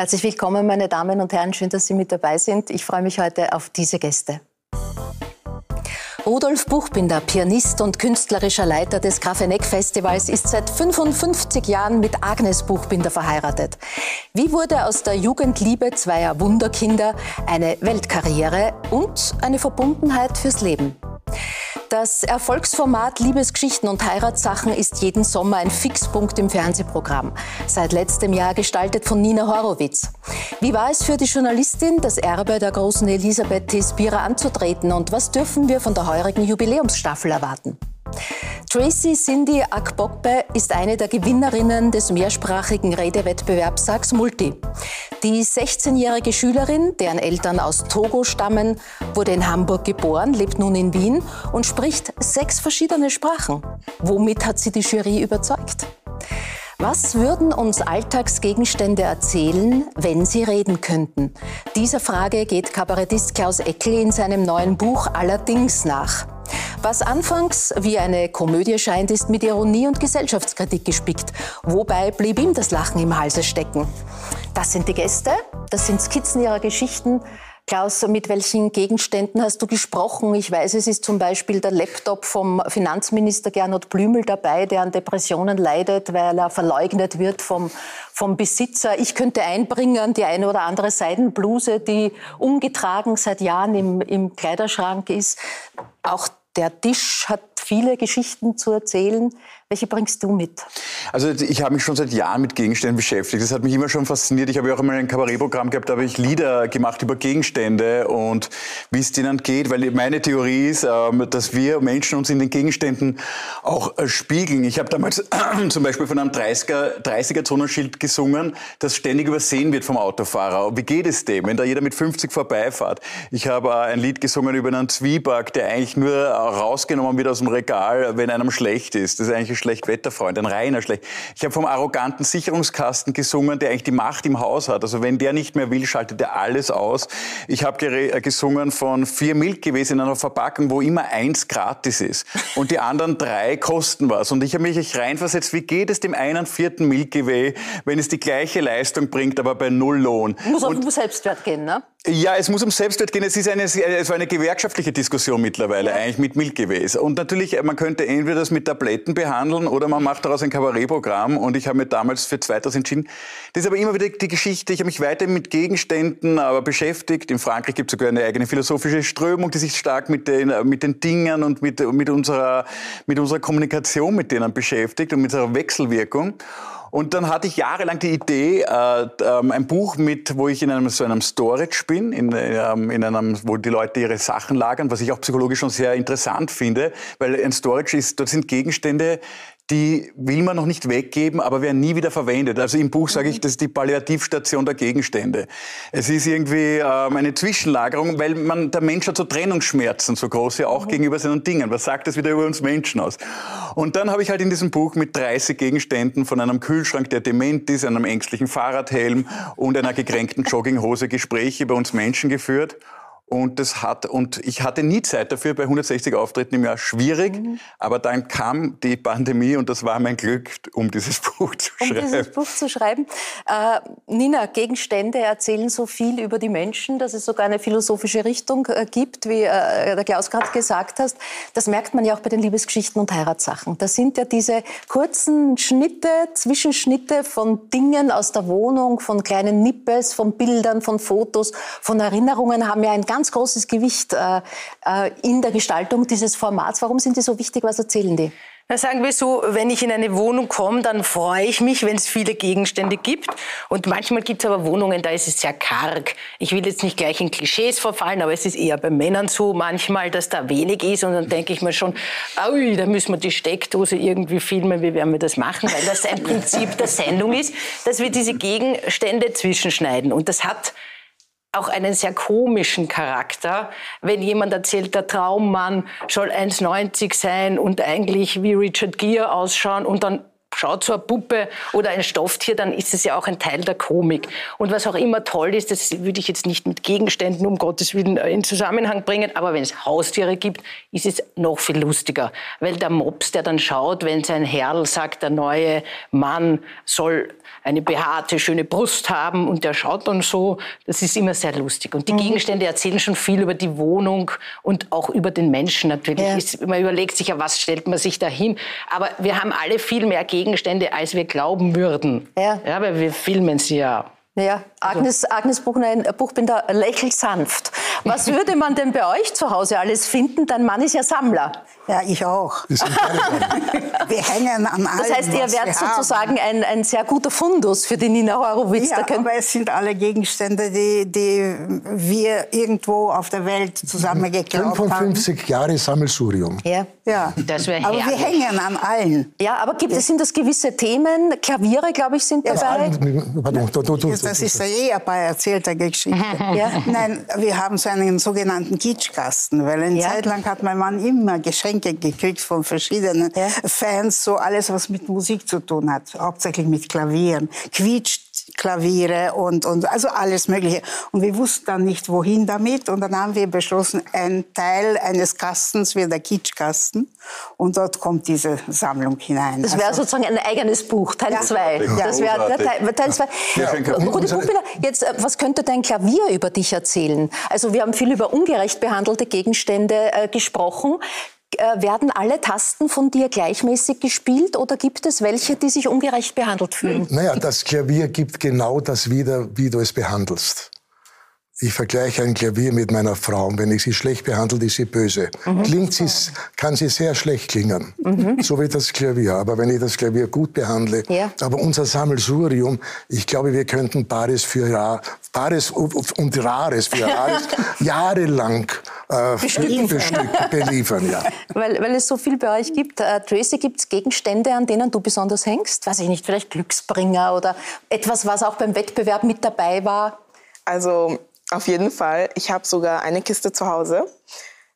Herzlich willkommen, meine Damen und Herren. Schön, dass Sie mit dabei sind. Ich freue mich heute auf diese Gäste. Rudolf Buchbinder, Pianist und künstlerischer Leiter des Grafeneck-Festivals, ist seit 55 Jahren mit Agnes Buchbinder verheiratet. Wie wurde aus der Jugendliebe zweier Wunderkinder eine Weltkarriere und eine Verbundenheit fürs Leben? Das Erfolgsformat Liebesgeschichten und Heiratssachen ist jeden Sommer ein Fixpunkt im Fernsehprogramm. Seit letztem Jahr gestaltet von Nina Horowitz. Wie war es für die Journalistin, das Erbe der großen Elisabeth T. Anzutreten und was dürfen wir von der heurigen Jubiläumsstaffel erwarten? Tracy Cindy Akbokbe ist eine der Gewinnerinnen des mehrsprachigen Redewettbewerbs Sax Multi. Die 16-jährige Schülerin, deren Eltern aus Togo stammen, wurde in Hamburg geboren, lebt nun in Wien und spricht sechs verschiedene Sprachen. Womit hat sie die Jury überzeugt? Was würden uns Alltagsgegenstände erzählen, wenn sie reden könnten? Dieser Frage geht Kabarettist Klaus Eckel in seinem neuen Buch Allerdings nach. Was anfangs wie eine Komödie scheint, ist mit Ironie und Gesellschaftskritik gespickt. Wobei blieb ihm das Lachen im Halse stecken. Das sind die Gäste, das sind Skizzen ihrer Geschichten. Klaus, mit welchen Gegenständen hast du gesprochen? Ich weiß, es ist zum Beispiel der Laptop vom Finanzminister Gernot Blümel dabei, der an Depressionen leidet, weil er verleugnet wird vom, vom Besitzer. Ich könnte einbringen die eine oder andere Seidenbluse, die umgetragen seit Jahren im, im Kleiderschrank ist. Auch der Tisch hat viele Geschichten zu erzählen. Welche bringst du mit? Also ich habe mich schon seit Jahren mit Gegenständen beschäftigt. Das hat mich immer schon fasziniert. Ich habe ja auch einmal ein Kabarettprogramm gehabt, da habe ich Lieder gemacht über Gegenstände und wie es denen geht. Weil meine Theorie ist, ähm, dass wir Menschen uns in den Gegenständen auch äh, spiegeln. Ich habe damals zum Beispiel von einem 30er, 30er-Zonenschild gesungen, das ständig übersehen wird vom Autofahrer. Wie geht es dem, wenn da jeder mit 50 vorbeifährt? Ich habe äh, ein Lied gesungen über einen Zwieback, der eigentlich nur rausgenommen wird aus dem Regal, wenn einem schlecht ist. Das ist eigentlich Schlechtwetterfreund, ein reiner Schlecht. Ich habe vom arroganten Sicherungskasten gesungen, der eigentlich die Macht im Haus hat. Also wenn der nicht mehr will, schaltet er alles aus. Ich habe äh, gesungen von vier Milchgewesen in einer Verpackung, wo immer eins gratis ist und die anderen drei kosten was. Und ich habe mich reinversetzt, wie geht es dem einen vierten Milky Way, wenn es die gleiche Leistung bringt, aber bei null Lohn? Muss auf den Selbstwert gehen, ne? Ja, es muss um Selbstwert gehen. Es ist eine, es war eine gewerkschaftliche Diskussion mittlerweile, ja. eigentlich mit Ways. Und natürlich, man könnte entweder das mit Tabletten behandeln oder man macht daraus ein Kabarettprogramm. Und ich habe mir damals für zweiteres entschieden. Das ist aber immer wieder die Geschichte. Ich habe mich weiter mit Gegenständen aber beschäftigt. In Frankreich gibt es sogar eine eigene philosophische Strömung, die sich stark mit den, mit den Dingen und mit, mit, unserer, mit unserer Kommunikation mit denen beschäftigt und mit ihrer Wechselwirkung. Und dann hatte ich jahrelang die Idee, äh, ähm, ein Buch mit, wo ich in einem so einem Storage bin, in, ähm, in einem, wo die Leute ihre Sachen lagern, was ich auch psychologisch schon sehr interessant finde, weil ein Storage ist, dort sind Gegenstände, die will man noch nicht weggeben, aber werden nie wieder verwendet. Also im Buch sage ich, mhm. das ist die Palliativstation der Gegenstände. Es ist irgendwie ähm, eine Zwischenlagerung, weil man, der Mensch hat so Trennungsschmerzen, so große, auch mhm. gegenüber seinen Dingen. Was sagt das wieder über uns Menschen aus? Und dann habe ich halt in diesem Buch mit 30 Gegenständen von einem Kühlschrank, der dement ist, einem ängstlichen Fahrradhelm und einer gekränkten Jogginghose Gespräche über uns Menschen geführt. Und das hat, und ich hatte nie Zeit dafür, bei 160 Auftritten im Jahr schwierig. Mhm. Aber dann kam die Pandemie und das war mein Glück, um dieses Buch zu um schreiben. Um dieses Buch zu schreiben. Äh, Nina, Gegenstände erzählen so viel über die Menschen, dass es sogar eine philosophische Richtung äh, gibt, wie äh, der Klaus gerade gesagt hast. Das merkt man ja auch bei den Liebesgeschichten und Heiratssachen. Das sind ja diese kurzen Schnitte, Zwischenschnitte von Dingen aus der Wohnung, von kleinen Nippes, von Bildern, von Fotos, von Erinnerungen, haben ja ein ganz ganz großes Gewicht äh, äh, in der Gestaltung dieses Formats. Warum sind die so wichtig? Was erzählen die? Na, sagen wir so, wenn ich in eine Wohnung komme, dann freue ich mich, wenn es viele Gegenstände gibt. Und manchmal gibt es aber Wohnungen, da ist es sehr karg. Ich will jetzt nicht gleich in Klischees verfallen, aber es ist eher bei Männern so manchmal, dass da wenig ist. Und dann denke ich mir schon, ui, da müssen wir die Steckdose irgendwie filmen, wie werden wir das machen? Weil das ein Prinzip der Sendung ist, dass wir diese Gegenstände zwischenschneiden. Und das hat auch einen sehr komischen Charakter. Wenn jemand erzählt, der Traummann soll 1,90 sein und eigentlich wie Richard Gere ausschauen und dann schaut so eine Puppe oder ein Stofftier, dann ist es ja auch ein Teil der Komik. Und was auch immer toll ist, das würde ich jetzt nicht mit Gegenständen um Gottes Willen äh, in Zusammenhang bringen, aber wenn es Haustiere gibt, ist es noch viel lustiger. Weil der Mops, der dann schaut, wenn sein Herrl sagt, der neue Mann soll eine behaarte, schöne Brust haben und der schaut dann so, das ist immer sehr lustig. Und die mhm. Gegenstände erzählen schon viel über die Wohnung und auch über den Menschen natürlich. Ja. Ist, man überlegt sich ja, was stellt man sich da hin. Aber wir haben alle viel mehr Gegenstände, als wir glauben würden. Ja. ja weil wir filmen sie ja. Ja, Agnes, Agnes Buchbinder lächelt sanft. Was würde man denn bei euch zu Hause alles finden? Dein Mann ist ja Sammler. Ja, ich auch. wir hängen an allem, Das heißt, ihr werdet sozusagen ein, ein, sehr guter Fundus für die Nina Horowitz. Ja, aber es sind alle Gegenstände, die, die wir irgendwo auf der Welt zusammengeklaut 55 haben. Jahre Sammelsurium. Ja. ja. Das aber wir hängen an allen. Ja, aber gibt es, sind das gewisse Themen? Klaviere, glaube ich, sind dabei? Ja, das ist ja eh bei erzählter Geschichte. ja. Nein, wir haben so einen sogenannten Kitschkasten, weil eine ja. Zeit lang hat mein Mann immer Geschenke gekriegt von verschiedenen ja. Fans, so alles, was mit Musik zu tun hat, hauptsächlich mit Klavieren, quietscht Klaviere und, und also alles Mögliche. Und wir wussten dann nicht, wohin damit. Und dann haben wir beschlossen, ein Teil eines Kastens wird der Kitschkasten. Und dort kommt diese Sammlung hinein. Das wäre also, sozusagen ein eigenes Buch, Teil 2. Ja. Das wäre Teil, Teil 2. Ja. Rudi Buchbinder, jetzt, äh, was könnte dein Klavier über dich erzählen? Also wir haben viel über ungerecht behandelte Gegenstände äh, gesprochen. Äh, werden alle Tasten von dir gleichmäßig gespielt oder gibt es welche, die sich ungerecht behandelt fühlen? Naja, das Klavier gibt genau das wieder, wie du es behandelst. Ich vergleiche ein Klavier mit meiner Frau. Und wenn ich sie schlecht behandle, ist sie böse. Mhm. Klingt sie, kann sie sehr schlecht klingen. Mhm. So wie das Klavier. Aber wenn ich das Klavier gut behandle, ja. aber unser Sammelsurium, ich glaube, wir könnten Paris für Jahr, Paris und Rares für Rares jahrelang äh, bestücken. bestücken, beliefern. Ja. Weil, weil es so viel bei euch gibt. Äh, Tracy, gibt es Gegenstände, an denen du besonders hängst? Weiß ich nicht, vielleicht Glücksbringer oder etwas, was auch beim Wettbewerb mit dabei war? Also auf jeden Fall. Ich habe sogar eine Kiste zu Hause.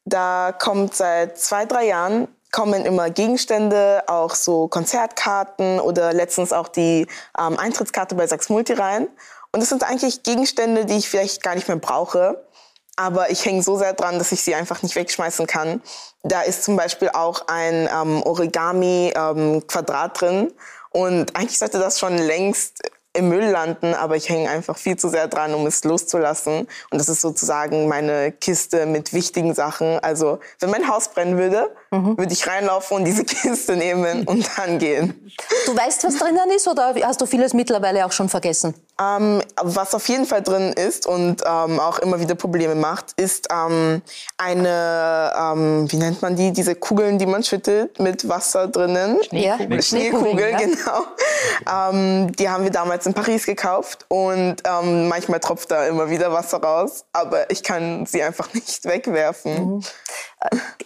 Da kommt seit zwei, drei Jahren kommen immer Gegenstände, auch so Konzertkarten oder letztens auch die ähm, Eintrittskarte bei Sachs Multi rein. Und das sind eigentlich Gegenstände, die ich vielleicht gar nicht mehr brauche. Aber ich hänge so sehr dran, dass ich sie einfach nicht wegschmeißen kann. Da ist zum Beispiel auch ein ähm, Origami-Quadrat ähm, drin. Und eigentlich sollte das schon längst im Müll landen, aber ich hänge einfach viel zu sehr dran, um es loszulassen. Und das ist sozusagen meine Kiste mit wichtigen Sachen. Also wenn mein Haus brennen würde, mhm. würde ich reinlaufen und diese Kiste nehmen und dann gehen. Du weißt, was drinnen ist oder hast du vieles mittlerweile auch schon vergessen? Ähm, was auf jeden Fall drin ist und ähm, auch immer wieder Probleme macht, ist ähm, eine, ähm, wie nennt man die, diese Kugeln, die man schüttelt mit Wasser drinnen. Schneekugeln. Schneekugeln, ja. genau. Ähm, die haben wir damals in Paris gekauft und ähm, manchmal tropft da immer wieder Wasser raus, aber ich kann sie einfach nicht wegwerfen. Mhm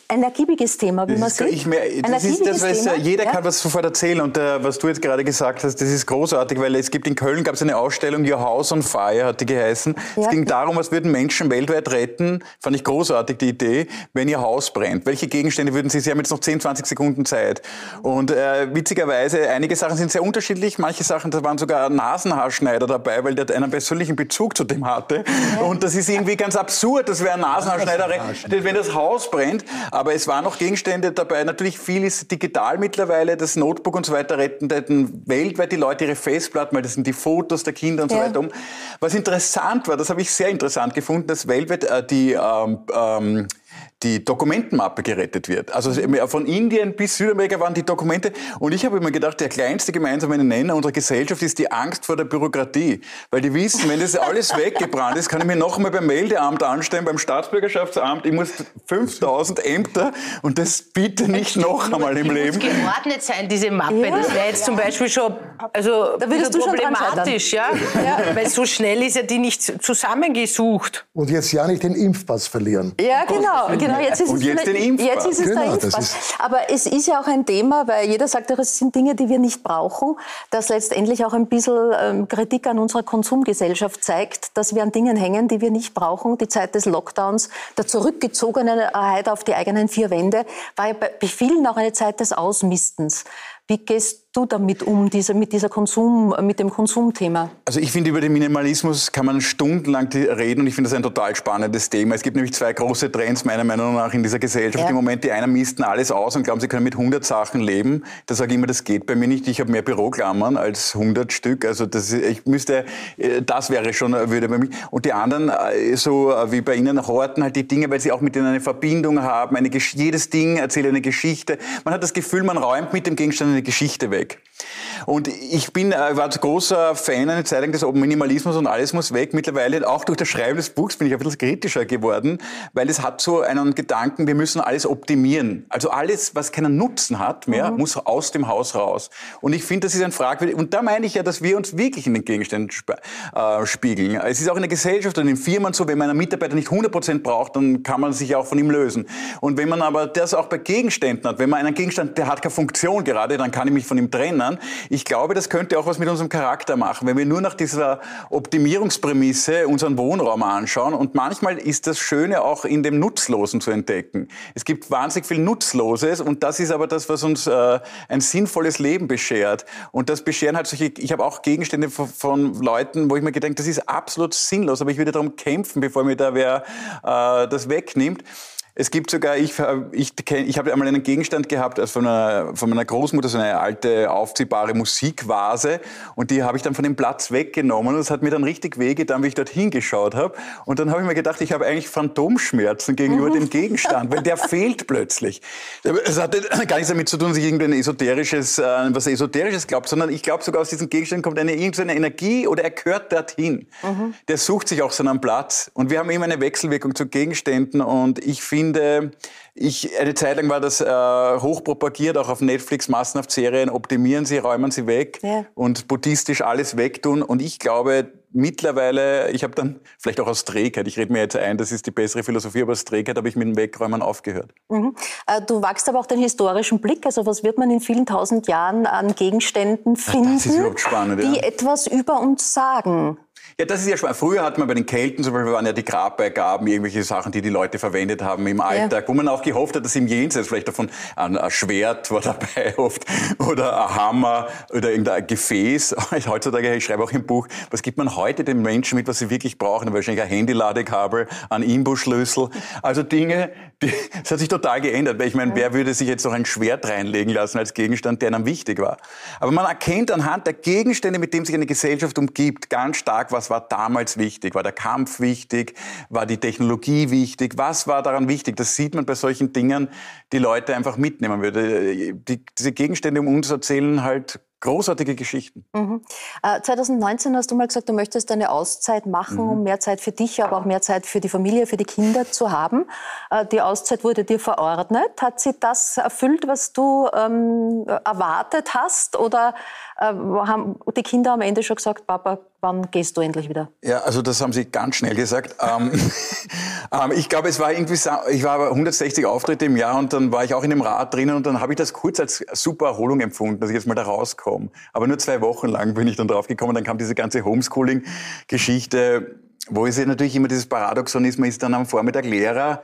ein ergiebiges Thema, wie man sieht. Ich mehr, das ist das, was, Thema. Jeder ja? kann was sofort erzählen und äh, was du jetzt gerade gesagt hast, das ist großartig, weil es gibt in Köln gab es eine Ausstellung, Your House on Fire hat die geheißen. Ja. Es ging darum, was würden Menschen weltweit retten, fand ich großartig die Idee, wenn ihr Haus brennt. Welche Gegenstände würden sie, sie haben jetzt noch 10, 20 Sekunden Zeit. Und äh, witzigerweise, einige Sachen sind sehr unterschiedlich, manche Sachen, da waren sogar Nasenhaarschneider dabei, weil der einen persönlichen Bezug zu dem hatte. Ja. Und das ist irgendwie ganz absurd, das wäre ein Nasenhaarschneider, wenn das Haus brennt. Aber es waren noch Gegenstände dabei. Natürlich viel ist digital mittlerweile. Das Notebook und so weiter retten, retten weltweit die Leute ihre Festplatten, weil das sind die Fotos der Kinder und ja. so weiter um. Was interessant war, das habe ich sehr interessant gefunden, dass weltweit äh, die ähm, ähm, die Dokumentenmappe gerettet wird. Also von Indien bis Südamerika waren die Dokumente. Und ich habe immer gedacht, der kleinste gemeinsame Nenner unserer Gesellschaft ist die Angst vor der Bürokratie. Weil die wissen, wenn das alles weggebrannt ist, kann ich mir noch einmal beim Meldeamt anstellen, beim Staatsbürgerschaftsamt. Ich muss 5000 Ämter und das bitte nicht noch einmal im Leben. Die muss geordnet sein, diese Mappe. Ja. Das wäre jetzt zum Beispiel schon also da würdest du problematisch. ja? ja? Weil so schnell ist ja die nicht zusammengesucht. Und jetzt ja nicht den Impfpass verlieren. Ja, genau. Genau jetzt ist Und jetzt den Impfpass. Jetzt ist es genau, der Impfpass. Aber es ist ja auch ein Thema, weil jeder sagt, es sind Dinge, die wir nicht brauchen, das letztendlich auch ein bisschen ähm, Kritik an unserer Konsumgesellschaft zeigt, dass wir an Dingen hängen, die wir nicht brauchen. Die Zeit des Lockdowns, der Zurückgezogenheit auf die eigenen vier Wände, war ja bei vielen auch eine Zeit des Ausmistens. Wie gehst du damit um, diese, mit, dieser Konsum, mit dem Konsumthema? Also ich finde, über den Minimalismus kann man stundenlang reden und ich finde das ein total spannendes Thema. Es gibt nämlich zwei große Trends meiner Meinung nach in dieser Gesellschaft ja. im Moment. Die einen misten alles aus und glauben, sie können mit 100 Sachen leben. Da sage ich immer, das geht bei mir nicht. Ich habe mehr Büroklammern als 100 Stück. Also das, ich müsste, äh, das wäre schon, äh, würde bei mir. Und die anderen, äh, so wie bei Ihnen, horten halt die Dinge, weil sie auch mit ihnen eine Verbindung haben. Eine, jedes Ding erzählt eine Geschichte. Man hat das Gefühl, man räumt mit dem Gegenstand eine Geschichte weg. weg. Und ich bin, äh, war großer Fan eine Zeit lang des Minimalismus und alles muss weg. Mittlerweile, auch durch das Schreiben des Buchs, bin ich ein bisschen kritischer geworden, weil es hat so einen Gedanken, wir müssen alles optimieren. Also alles, was keinen Nutzen hat mehr, mhm. muss aus dem Haus raus. Und ich finde, das ist ein fragwürdig, und da meine ich ja, dass wir uns wirklich in den Gegenständen äh, spiegeln. Es ist auch in der Gesellschaft und in Firmen so, wenn man einen Mitarbeiter nicht 100% braucht, dann kann man sich auch von ihm lösen. Und wenn man aber das auch bei Gegenständen hat, wenn man einen Gegenstand, der hat keine Funktion gerade, dann kann ich mich von ihm trennen. Ich glaube, das könnte auch was mit unserem Charakter machen, wenn wir nur nach dieser Optimierungsprämisse unseren Wohnraum anschauen. Und manchmal ist das Schöne auch in dem Nutzlosen zu entdecken. Es gibt wahnsinnig viel Nutzloses und das ist aber das, was uns äh, ein sinnvolles Leben beschert. Und das bescheren halt solche, ich habe auch Gegenstände von, von, Leuten, wo ich mir gedacht, das ist absolut sinnlos, aber ich würde darum kämpfen, bevor mir da wer äh, das wegnimmt. Es gibt sogar, ich, ich, ich habe einmal einen Gegenstand gehabt also von, einer, von meiner Großmutter, so eine alte aufziehbare Musikvase und die habe ich dann von dem Platz weggenommen und es hat mir dann richtig wehgetan, wie ich dort hingeschaut habe. Und dann habe ich mir gedacht, ich habe eigentlich Phantomschmerzen gegenüber dem Gegenstand, weil der fehlt plötzlich. Es hatte gar nichts damit zu tun, dass ich irgendein esoterisches, äh, was Esoterisches glaubt, sondern ich glaube sogar aus diesem Gegenstand kommt eine irgendeine Energie oder er gehört dorthin. Mhm. Der sucht sich auch so einen Platz und wir haben immer eine Wechselwirkung zu Gegenständen und ich finde, finde, ich, eine Zeit lang war das äh, hochpropagiert, auch auf Netflix, massenhaft Serien, optimieren sie, räumen sie weg ja. und buddhistisch alles wegtun. Und ich glaube, mittlerweile, ich habe dann, vielleicht auch aus Trägheit, ich rede mir jetzt ein, das ist die bessere Philosophie, aber aus Trägheit habe ich mit dem Wegräumen aufgehört. Mhm. Äh, du wachst aber auch den historischen Blick, also was wird man in vielen tausend Jahren an Gegenständen finden, spannend, die ja. etwas über uns sagen? Ja, das ist ja spannend. Früher hat man bei den Kelten zum Beispiel waren ja die Grabbeigaben, irgendwelche Sachen, die die Leute verwendet haben im Alltag, ja. wo man auch gehofft hat, dass im Jenseits vielleicht davon ein, Schwert war dabei oft oder ein Hammer oder irgendein Gefäß. Heutzutage, ich schreibe auch im Buch, was gibt man heute den Menschen mit, was sie wirklich brauchen? Wahrscheinlich ein Handyladekabel, ein Imbusschlüssel. Also Dinge, die, das hat sich total geändert, weil ich meine, wer würde sich jetzt noch ein Schwert reinlegen lassen als Gegenstand, der einem wichtig war? Aber man erkennt anhand der Gegenstände, mit denen sich eine Gesellschaft umgibt, ganz stark, was war damals wichtig? War der Kampf wichtig? War die Technologie wichtig? Was war daran wichtig? Das sieht man bei solchen Dingen, die Leute einfach mitnehmen würde. Die, diese Gegenstände um uns erzählen halt großartige Geschichten. Mhm. Äh, 2019 hast du mal gesagt, du möchtest eine Auszeit machen, mhm. um mehr Zeit für dich, aber auch mehr Zeit für die Familie, für die Kinder zu haben. Äh, die Auszeit wurde dir verordnet. Hat sie das erfüllt, was du ähm, erwartet hast? Oder äh, haben die Kinder am Ende schon gesagt, Papa, wann gehst du endlich wieder? Ja, also das haben sie ganz schnell gesagt. ähm, ähm, ich glaube, es war irgendwie, ich war 160 Auftritte im Jahr und dann war ich auch in dem Rad drinnen und dann habe ich das kurz als super Erholung empfunden, dass ich jetzt mal da rauskomme. Aber nur zwei Wochen lang bin ich dann drauf gekommen. Dann kam diese ganze Homeschooling-Geschichte, wo es ja natürlich immer dieses Paradoxon ist, man ist dann am Vormittag Lehrer.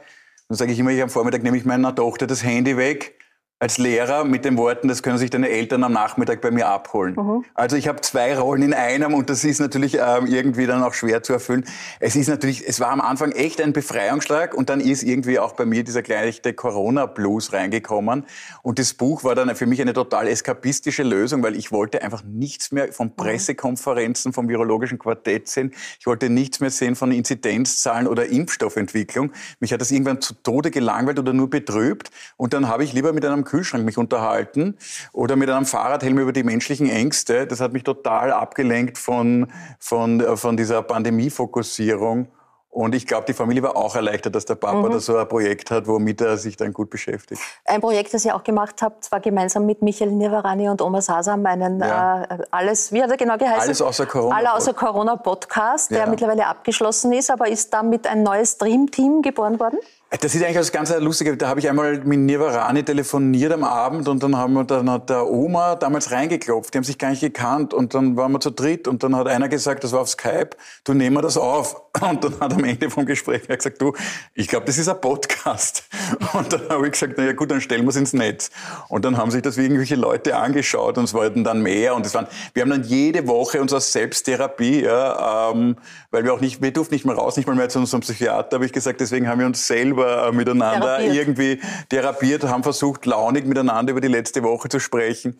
Dann sage ich immer, ich am Vormittag nehme ich meiner Tochter das Handy weg als Lehrer mit den Worten, das können sich deine Eltern am Nachmittag bei mir abholen. Mhm. Also ich habe zwei Rollen in einem und das ist natürlich ähm, irgendwie dann auch schwer zu erfüllen. Es ist natürlich, es war am Anfang echt ein Befreiungsschlag und dann ist irgendwie auch bei mir dieser gleiche Corona-Blues reingekommen und das Buch war dann für mich eine total eskapistische Lösung, weil ich wollte einfach nichts mehr von mhm. Pressekonferenzen vom virologischen Quartett sehen. Ich wollte nichts mehr sehen von Inzidenzzahlen oder Impfstoffentwicklung. Mich hat das irgendwann zu Tode gelangweilt oder nur betrübt und dann habe ich lieber mit einem Kühlschrank mich unterhalten oder mit einem Fahrradhelm über die menschlichen Ängste. Das hat mich total abgelenkt von, von, äh, von dieser Pandemiefokussierung. Und ich glaube, die Familie war auch erleichtert, dass der Papa mhm. da so ein Projekt hat, womit er sich dann gut beschäftigt. Ein Projekt, das ihr auch gemacht habt, zwar gemeinsam mit Michael Nirvarani und Oma Sasam, einen ja. äh, alles, wie hat er genau geheißen? Alles außer Corona. Alle außer Corona Podcast, der ja. mittlerweile abgeschlossen ist, aber ist damit ein neues Dream-Team geboren worden? Das ist eigentlich das ganz Lustige. Da habe ich einmal mit Nirvarani telefoniert am Abend und dann, haben wir, dann hat der Oma damals reingeklopft. Die haben sich gar nicht gekannt und dann waren wir zu dritt und dann hat einer gesagt, das war auf Skype, du nehmen wir das auf. Und dann hat am Ende vom Gespräch gesagt, du, ich glaube, das ist ein Podcast. Und dann habe ich gesagt, na ja gut, dann stellen wir es ins Netz. Und dann haben sich das wie irgendwelche Leute angeschaut und es wollten dann mehr und es waren, wir haben dann jede Woche unsere Selbsttherapie, ja, ähm, weil wir auch nicht, wir durften nicht mehr raus, nicht mal mehr zu unserem Psychiater, habe ich gesagt, deswegen haben wir uns selber selber äh, miteinander therapiert. irgendwie therapiert, haben versucht, launig miteinander über die letzte Woche zu sprechen.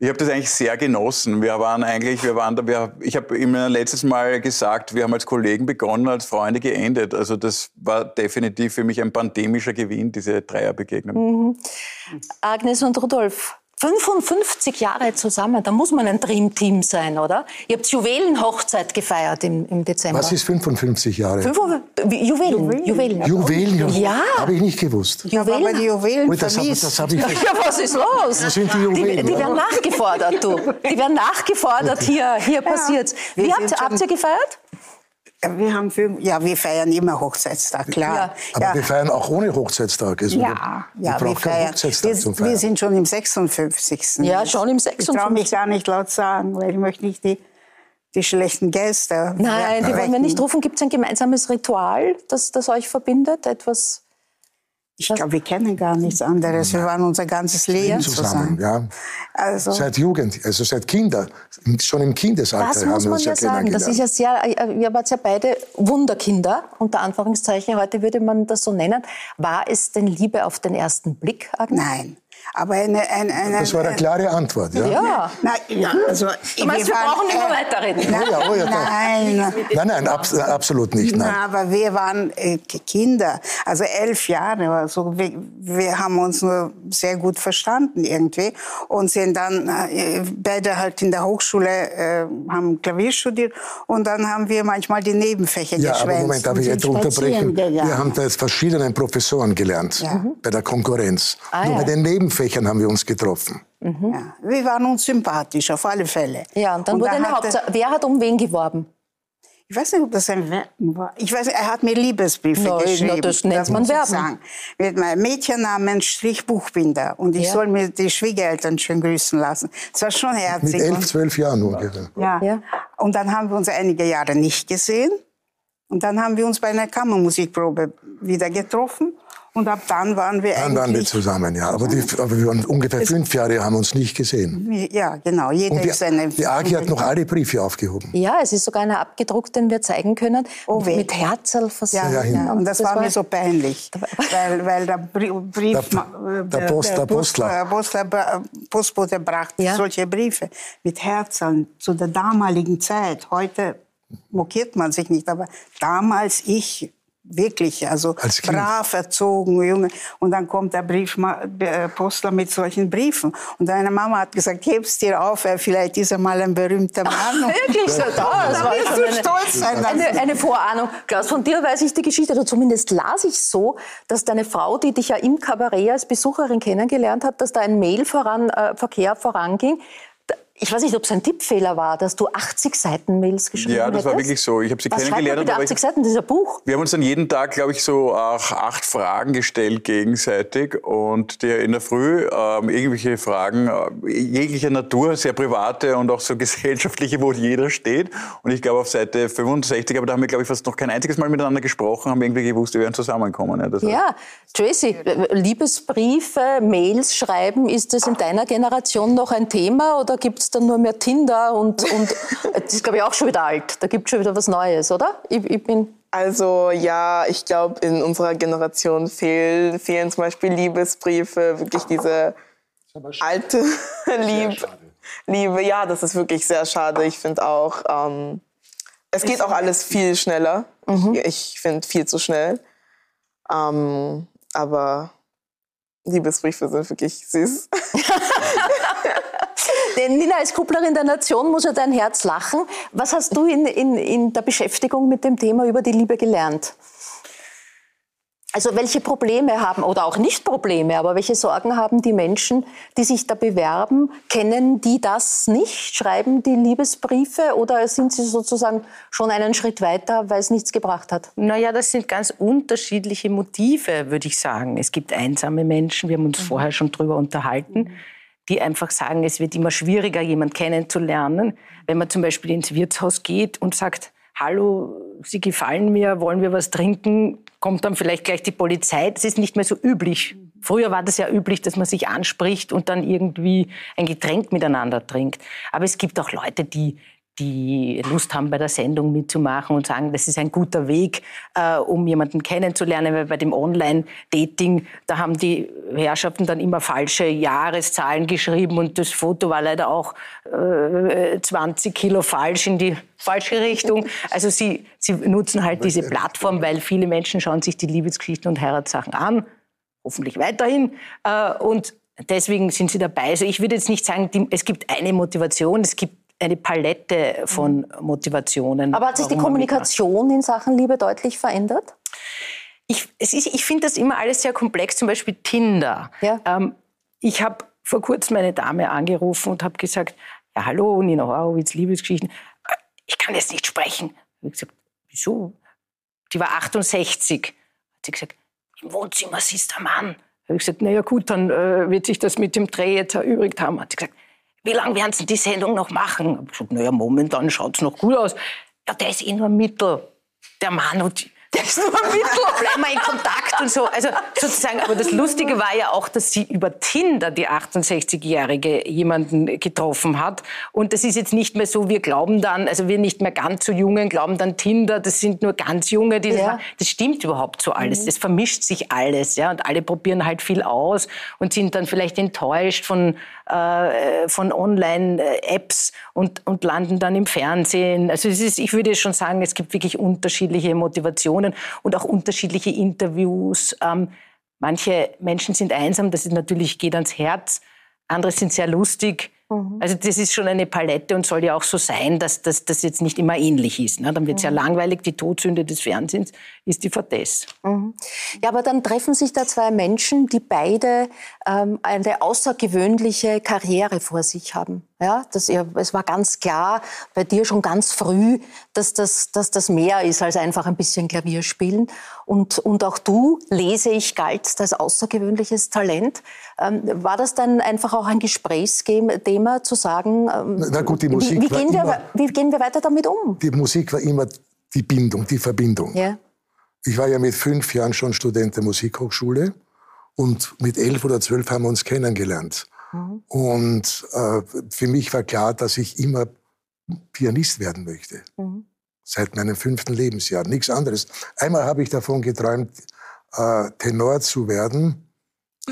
Ich habe das eigentlich sehr genossen. Wir waren eigentlich, wir waren da, wir, ich habe immer letztes Mal gesagt, wir haben als Kollegen begonnen, als Freunde geendet. Also das war definitiv für mich ein pandemischer Gewinn, diese Dreierbegegnung. Mhm. Agnes und Rudolf, 55 Jahre zusammen, da muss man ein Dreamteam sein, oder? Ihr habt Juwelenhochzeit gefeiert im, im Dezember. Was ist 55 Jahre? 55, Juwelen. Juwelen. Juwelen. Ja. Habe ich nicht gewusst. Juwelen. Aber die Juwelen das, hab, das hab ich Ja, was ist los? Das sind die Juwelen. Die, die werden nachgefordert, du. Die werden nachgefordert. Hier, hier passiert's. Wie habt, habt ihr gefeiert? Wir haben fünf, ja, wir feiern immer Hochzeitstag, klar. Ja. Aber ja. wir feiern auch ohne Hochzeitstag. Also ja, ja, wir, feiern. Wir, wir, sind schon im 56. Ja, schon im 56. Ich traue mich gar nicht laut sagen, weil ich möchte nicht die, die schlechten Gäste. Nein, die wollen wir nicht rufen. Gibt es ein gemeinsames Ritual, das, das euch verbindet? Etwas ich glaube, wir kennen gar nichts anderes. Wir waren unser ganzes Leben zusammen. zusammen. Ja. Also seit Jugend, also seit Kinder, schon im Kindesalter das muss man ja sagen. Das ist ja sehr, äh, ihr wart ja beide Wunderkinder, unter Anführungszeichen. Heute würde man das so nennen. War es denn Liebe auf den ersten Blick, Agnes? Nein. Aber eine, eine, eine, das war eine klare Antwort, ja? Ja. Na, ja also, du meinst, wir, wir brauchen nicht mehr weiterreden? Nein, oh ja, oh ja, nein. Nein, nein, abs absolut nicht. Nein. Na, aber wir waren äh, Kinder, also elf Jahre. Also wir, wir, haben uns nur sehr gut verstanden irgendwie und sind dann äh, beide halt in der Hochschule, äh, haben Klavier studiert und dann haben wir manchmal die Nebenfächer ja, geschwänzt. Aber Moment, darf ich jetzt unterbrechen? Wir haben da jetzt verschiedene Professoren gelernt ja. bei der Konkurrenz. Ah, Nur ja. bei den Nebenfächern Fächern haben wir uns getroffen. Mhm. Ja, wir waren uns sympathisch, auf alle Fälle. Ja, und dann und wurde eine Hauptsache. Wer hat um wen geworben? Ich weiß nicht, ob das ein Werben war. Ich weiß, er hat mir Liebesbriefe no, geschrieben. No, das nennt das man Werben. Sagen. Mit meinem Mädchennamen Strichbuchbinder. Und ich ja. soll mir die Schwiegereltern schön grüßen lassen. Das war schon herzig. Mit elf, zwölf Jahren ungefähr. Ja. ja. Und dann haben wir uns einige Jahre nicht gesehen. Und dann haben wir uns bei einer Kammermusikprobe wieder getroffen. Und ab dann waren wir Dann waren wir zusammen, ja. Aber, die, aber wir waren ungefähr fünf Jahre, haben uns nicht gesehen. Ja, genau. Jeder und die, ist eine... Die Agi hat noch alle Briefe aufgehoben. Ja, es ist sogar einer abgedruckt, den wir zeigen können. Oh, weh. Mit Herzl versehen. Ja, ja, ja, und das, das war, war mir so peinlich. weil, weil der Brief... Der, der, Post, der, Postler. Postler, Postbote brachte ja. solche Briefe mit Herzl zu der damaligen Zeit. Heute mokiert man sich nicht, aber damals ich wirklich, also brav erzogen, Junge. Und dann kommt der Briefpostler mit solchen Briefen. Und deine Mama hat gesagt, heb's dir auf, vielleicht ist er mal ein berühmter Mann. wirklich so, da, das war schon eine, stolz sein eine, eine Vorahnung. Klaus, von dir weiß ich die Geschichte, oder zumindest las ich so, dass deine Frau, die dich ja im Kabarett als Besucherin kennengelernt hat, dass da ein Mailverkehr äh, voranging, ich weiß nicht, ob es ein Tippfehler war, dass du 80 Seiten Mails geschrieben hast. Ja, das hättest. war wirklich so. Ich habe sie Was kennengelernt. Mit 80 Seiten dieser Buch. Wir haben uns dann jeden Tag, glaube ich, so auch acht Fragen gestellt gegenseitig und der in der Früh ähm, irgendwelche Fragen äh, jeglicher Natur, sehr private und auch so gesellschaftliche, wo jeder steht. Und ich glaube auf Seite 65, aber da haben wir, glaube ich, fast noch kein einziges Mal miteinander gesprochen, haben irgendwie gewusst, wir werden zusammenkommen. Ja, ja. Tracy, Liebesbriefe, Mails schreiben, ist das in deiner Generation noch ein Thema oder gibt es dann nur mehr Tinder und, und das ist, glaube ich, auch schon wieder alt. Da gibt es schon wieder was Neues, oder? Ich, ich bin also ja, ich glaube, in unserer Generation fehlen, fehlen zum Beispiel Liebesbriefe, wirklich diese alte Lieb Liebe. Ja, das ist wirklich sehr schade. Ich finde auch, ähm, es geht auch alles viel schneller. Mhm. Ich finde viel zu schnell. Ähm, aber Liebesbriefe sind wirklich süß. Denn Nina, als Kupplerin der Nation muss ja dein Herz lachen. Was hast du in, in, in der Beschäftigung mit dem Thema über die Liebe gelernt? Also welche Probleme haben oder auch nicht Probleme, aber welche Sorgen haben die Menschen, die sich da bewerben? Kennen die das nicht? Schreiben die Liebesbriefe oder sind sie sozusagen schon einen Schritt weiter, weil es nichts gebracht hat? Naja, das sind ganz unterschiedliche Motive, würde ich sagen. Es gibt einsame Menschen, wir haben uns mhm. vorher schon darüber unterhalten, die einfach sagen, es wird immer schwieriger, jemanden kennenzulernen. Wenn man zum Beispiel ins Wirtshaus geht und sagt, hallo, Sie gefallen mir, wollen wir was trinken, kommt dann vielleicht gleich die Polizei. Das ist nicht mehr so üblich. Früher war das ja üblich, dass man sich anspricht und dann irgendwie ein Getränk miteinander trinkt. Aber es gibt auch Leute, die die Lust haben, bei der Sendung mitzumachen und sagen, das ist ein guter Weg, äh, um jemanden kennenzulernen. Weil bei dem Online-Dating, da haben die Herrschaften dann immer falsche Jahreszahlen geschrieben und das Foto war leider auch äh, 20 Kilo falsch in die falsche Richtung. Also sie, sie nutzen halt diese Plattform, weil viele Menschen schauen sich die Liebesgeschichten und Heiratssachen an, hoffentlich weiterhin. Äh, und deswegen sind sie dabei. Also ich würde jetzt nicht sagen, die, es gibt eine Motivation, es gibt eine Palette von Motivationen. Aber hat sich die Kommunikation in Sachen Liebe deutlich verändert? Ich, ich finde das immer alles sehr komplex, zum Beispiel Tinder. Ja. Ähm, ich habe vor kurzem eine Dame angerufen und habe gesagt, ja hallo, Nina Horowitz, Liebesgeschichten. Ich kann jetzt nicht sprechen. Ich habe gesagt, wieso? Die war 68. Hat sie gesagt, im Wohnzimmer sitzt der Mann. Habe ich gesagt, naja gut, dann äh, wird sich das mit dem Dreh jetzt erübrigt haben. Hat sie gesagt, wie lange werden Sie die Sendung noch machen? Ich gesagt, naja, momentan schaut es noch gut aus. Ja, der ist eh nur Mittel. Der Mann und der ist nur Mittel, bleiben wir in Kontakt und so. Also sozusagen, aber das Lustige war ja auch, dass sie über Tinder, die 68-Jährige, jemanden getroffen hat. Und das ist jetzt nicht mehr so, wir glauben dann, also wir nicht mehr ganz so Jungen glauben dann Tinder, das sind nur ganz Junge. Die ja. das, das stimmt überhaupt so alles. Mhm. vermischt sich alles, ja. Und alle probieren halt viel aus und sind dann vielleicht enttäuscht von, äh, von Online-Apps und, und landen dann im Fernsehen. Also es ist, ich würde schon sagen, es gibt wirklich unterschiedliche Motivationen und auch unterschiedliche Interviews. Ähm, manche Menschen sind einsam, das ist natürlich geht ans Herz. Andere sind sehr lustig. Mhm. Also das ist schon eine Palette und soll ja auch so sein, dass das jetzt nicht immer ähnlich ist. Ne? Dann wird es mhm. ja langweilig. Die Todsünde des Fernsehens ist die Vertess. Mhm. Ja, aber dann treffen sich da zwei Menschen, die beide ähm, eine außergewöhnliche Karriere vor sich haben. Ja, das, es war ganz klar bei dir schon ganz früh, dass das, dass das mehr ist als einfach ein bisschen Klavier spielen. Und, und auch du, lese ich, galt als außergewöhnliches Talent. Ähm, war das dann einfach auch ein Gesprächsthema zu sagen, ähm, Na gut, die Musik wie, wie, gehen wir, immer, wie gehen wir weiter damit um? Die Musik war immer die Bindung, die Verbindung. Ja. Ich war ja mit fünf Jahren schon Student der Musikhochschule und mit elf oder zwölf haben wir uns kennengelernt. Und äh, für mich war klar, dass ich immer Pianist werden möchte. Mhm. Seit meinem fünften Lebensjahr. Nichts anderes. Einmal habe ich davon geträumt, äh, Tenor zu werden.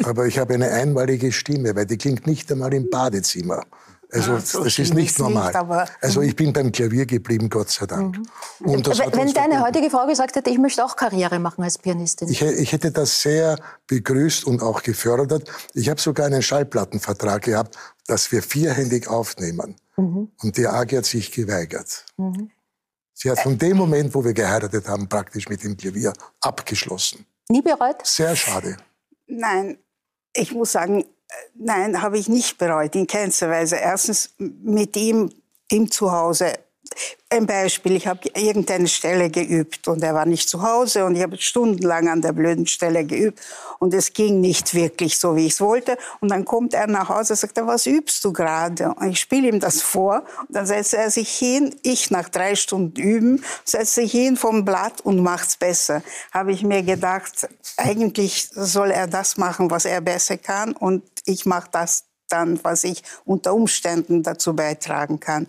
Aber ich habe eine einmalige Stimme, weil die klingt nicht einmal im Badezimmer. Also ja, so das ist nicht normal. Nicht, also ich bin beim Klavier geblieben, Gott sei Dank. Mhm. Und das Wenn deine heutige Frau gesagt hätte, ich möchte auch Karriere machen als Pianistin. Ich, ich hätte das sehr begrüßt und auch gefördert. Ich habe sogar einen Schallplattenvertrag gehabt, dass wir vierhändig aufnehmen. Mhm. Und die AG hat sich geweigert. Mhm. Sie hat von dem Moment, wo wir geheiratet haben, praktisch mit dem Klavier abgeschlossen. Nie bereut? Sehr schade. Nein, ich muss sagen, Nein, habe ich nicht bereut, in keinster Weise. Erstens mit ihm, ihm zu Hause ein Beispiel, ich habe irgendeine Stelle geübt und er war nicht zu Hause und ich habe stundenlang an der blöden Stelle geübt und es ging nicht wirklich so, wie ich es wollte. Und dann kommt er nach Hause und sagt, was übst du gerade? Und ich spiele ihm das vor und dann setzt er sich hin, ich nach drei Stunden üben, setzt sich hin vom Blatt und macht's besser. Habe ich mir gedacht, eigentlich soll er das machen, was er besser kann und ich mache das dann, was ich unter Umständen dazu beitragen kann.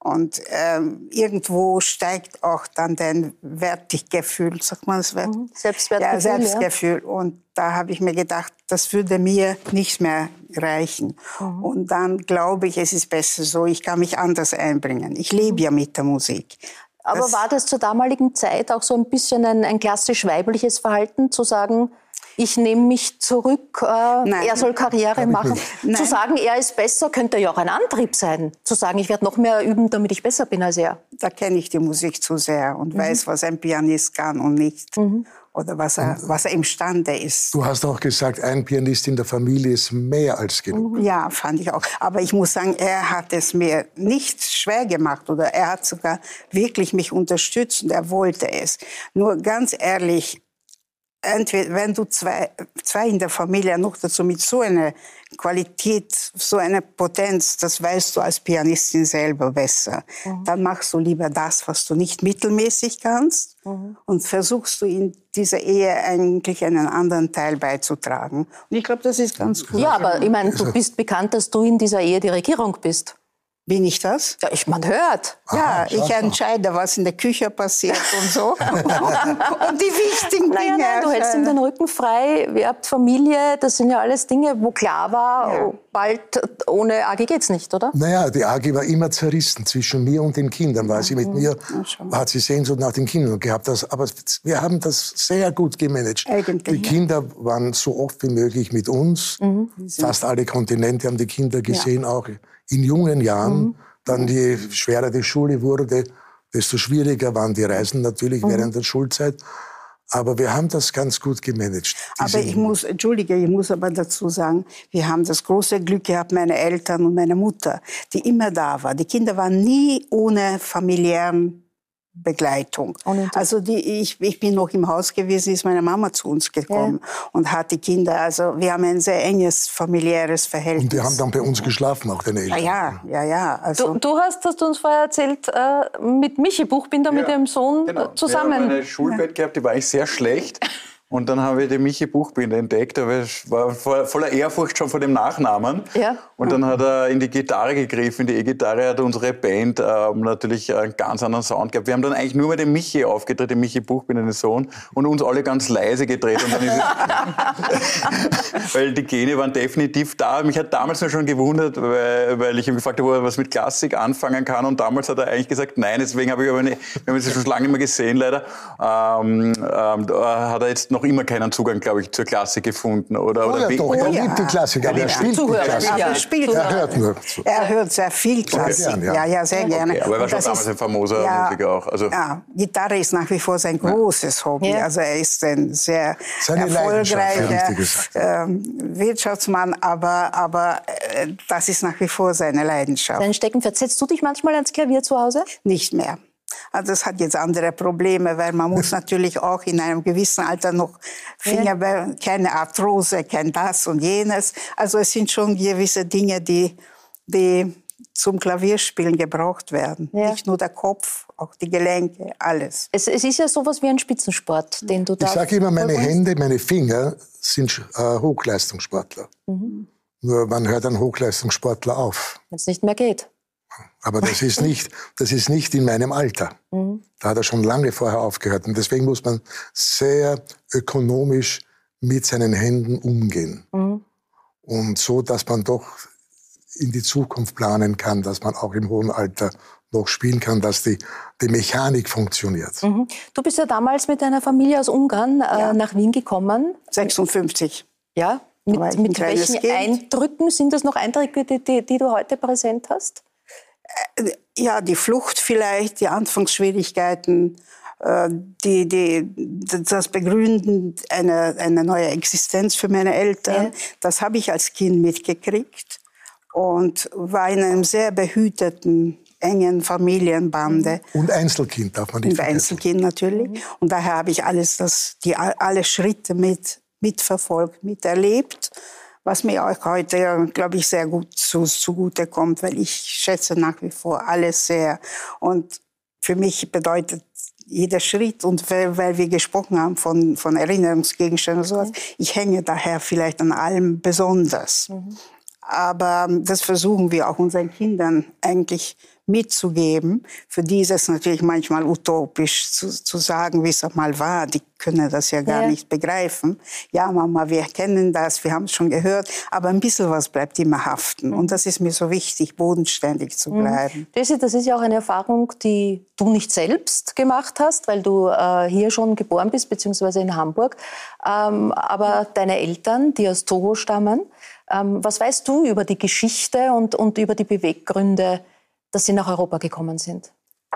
Und ähm, irgendwo steigt auch dann dein Wertgefühl, sagt man das Wert? Mhm. Selbstwertgefühl. Ja, Selbstgefühl. Ja. Und da habe ich mir gedacht, das würde mir nicht mehr reichen. Mhm. Und dann glaube ich, es ist besser so, ich kann mich anders einbringen. Ich lebe mhm. ja mit der Musik. Aber das war das zur damaligen Zeit auch so ein bisschen ein, ein klassisch weibliches Verhalten, zu sagen, ich nehme mich zurück, äh, er soll Karriere machen. Zu sagen, er ist besser, könnte ja auch ein Antrieb sein. Zu sagen, ich werde noch mehr üben, damit ich besser bin als er. Da kenne ich die Musik zu sehr und mhm. weiß, was ein Pianist kann und nicht. Mhm. oder was er, was er imstande ist. Du hast auch gesagt, ein Pianist in der Familie ist mehr als genug. Ja, fand ich auch. Aber ich muss sagen, er hat es mir nicht schwer gemacht oder er hat sogar wirklich mich unterstützt und er wollte es. Nur ganz ehrlich, entweder, wenn du zwei, zwei in der Familie noch dazu mit so einer Qualität, so einer Potenz, das weißt du als Pianistin selber besser. Mhm. Dann machst du lieber das, was du nicht mittelmäßig kannst mhm. und versuchst du in dieser Ehe eigentlich einen anderen Teil beizutragen. Und ich glaube, das ist ganz gut. Ja, aber ich meine, du bist bekannt, dass du in dieser Ehe die Regierung bist. Bin ich das? Ja, ich, man hört. Ja, ich entscheide, was in der Küche passiert und so. und die wichtigen naja, Dinge. Nein, du hältst ihm den Rücken frei, ihr habt Familie, das sind ja alles Dinge, wo klar war, ja. bald ohne AG geht's nicht, oder? Naja, die AG war immer zerrissen zwischen mir und den Kindern, weil sie mit mir, hat sie Sehnsucht nach den Kindern gehabt. Das, aber wir haben das sehr gut gemanagt. Eigentlich, die Kinder waren so oft wie möglich mit uns. Mhm. Fast alle Kontinente haben die Kinder gesehen, ja. auch in jungen Jahren, mhm. dann je schwerer die Schule wurde, desto schwieriger waren die Reisen natürlich mhm. während der Schulzeit. Aber wir haben das ganz gut gemanagt. Aber ich muss, entschuldige, ich muss aber dazu sagen, wir haben das große Glück gehabt, meine Eltern und meine Mutter, die immer da war. Die Kinder waren nie ohne familiären Begleitung. Also die, ich, ich bin noch im Haus gewesen, ist meine Mama zu uns gekommen ja. und hat die Kinder. Also wir haben ein sehr enges familiäres Verhältnis. Und die haben dann bei uns geschlafen, auch deine Eltern. Ja, ja, ja. Also du, du hast, hast du uns vorher erzählt, äh, mit Michi Buchbinder, ja, mit dem Sohn genau. zusammen. Wir haben eine Schulbett gehabt, die war eigentlich sehr schlecht. Und dann habe ich den Michi Buchbinder entdeckt, aber ich war voller Ehrfurcht schon vor dem Nachnamen. Ja. Und dann hat er in die Gitarre gegriffen, in die E-Gitarre hat unsere Band ähm, natürlich einen ganz anderen Sound gehabt. Wir haben dann eigentlich nur mit dem Michi aufgetreten, den Michi Buchbinder, den Sohn, und uns alle ganz leise gedreht. Und dann ist es weil die Gene waren definitiv da. Mich hat damals nur schon gewundert, weil, weil ich ihm gefragt habe, ob er was mit Klassik anfangen kann. Und damals hat er eigentlich gesagt, nein. Deswegen habe ich aber nicht, wir haben uns schon lange nicht mehr gesehen, leider. Ähm, ähm, hat er jetzt noch noch immer keinen Zugang, glaube ich, zur Klassik gefunden. Oder, oh, oder ja, doch, er liebt die Klassik, aber er spielt die Klassik. Ja, er, spielt er hört nur zu. Er hört sehr viel Klassik. Okay. Ja, ja, sehr gerne. Okay, aber er war schon damals ist, ein famoser ja, Musiker auch. Also. Ja, Gitarre ist nach wie vor sein großes Hobby. Also er ist ein sehr Seine erfolgreicher äh, Wirtschaftsmann, aber, aber äh, das ist nach wie vor seine Leidenschaft. Sein Steckenpferd. Setzt du dich manchmal ans Klavier zu Hause? Nicht mehr. Also das hat jetzt andere Probleme, weil man muss natürlich auch in einem gewissen Alter noch Finger, ja. keine Arthrose, kein das und jenes. Also es sind schon gewisse Dinge, die, die zum Klavierspielen gebraucht werden. Ja. Nicht nur der Kopf, auch die Gelenke, alles. Es, es ist ja sowas wie ein Spitzensport, den du da. Ich sage immer, meine Hände, meine Finger sind äh, Hochleistungssportler. Mhm. Nur man hört einen Hochleistungssportler auf. Wenn es nicht mehr geht. Aber das ist nicht, das ist nicht in meinem Alter. Mhm. Da hat er schon lange vorher aufgehört. Und deswegen muss man sehr ökonomisch mit seinen Händen umgehen. Mhm. Und so, dass man doch in die Zukunft planen kann, dass man auch im hohen Alter noch spielen kann, dass die, die Mechanik funktioniert. Mhm. Du bist ja damals mit deiner Familie aus Ungarn äh, ja. nach Wien gekommen. 56. Ja, mit, mit welchen kind. Eindrücken sind das noch Eindrücke, die, die, die du heute präsent hast? Äh, ja, die Flucht vielleicht, die Anfangsschwierigkeiten, äh, die, die, das Begründen einer, einer neuen Existenz für meine Eltern, ja. das habe ich als Kind mitgekriegt und war in einem sehr behüteten, engen Familienbande. Und Einzelkind darf man nicht Und vergessen. Einzelkind natürlich. Mhm. Und daher habe ich alles das, die, alle Schritte mit, mitverfolgt, miterlebt was mir auch heute, glaube ich, sehr gut zu, zugute kommt, weil ich schätze nach wie vor alles sehr. Und für mich bedeutet jeder Schritt und weil, weil wir gesprochen haben von, von Erinnerungsgegenständen und sowas, mhm. ich hänge daher vielleicht an allem besonders. Mhm. Aber das versuchen wir auch unseren Kindern eigentlich mitzugeben. Für die ist es natürlich manchmal utopisch zu, zu sagen, wie es mal war. Die können das ja gar ja. nicht begreifen. Ja, Mama, wir kennen das, wir haben es schon gehört, aber ein bisschen was bleibt immer haften. Und das ist mir so wichtig, bodenständig zu mhm. bleiben. Mhm. Das ist ja auch eine Erfahrung, die du nicht selbst gemacht hast, weil du äh, hier schon geboren bist, beziehungsweise in Hamburg. Ähm, aber deine Eltern, die aus Togo stammen, ähm, was weißt du über die Geschichte und, und über die Beweggründe dass Sie nach Europa gekommen sind?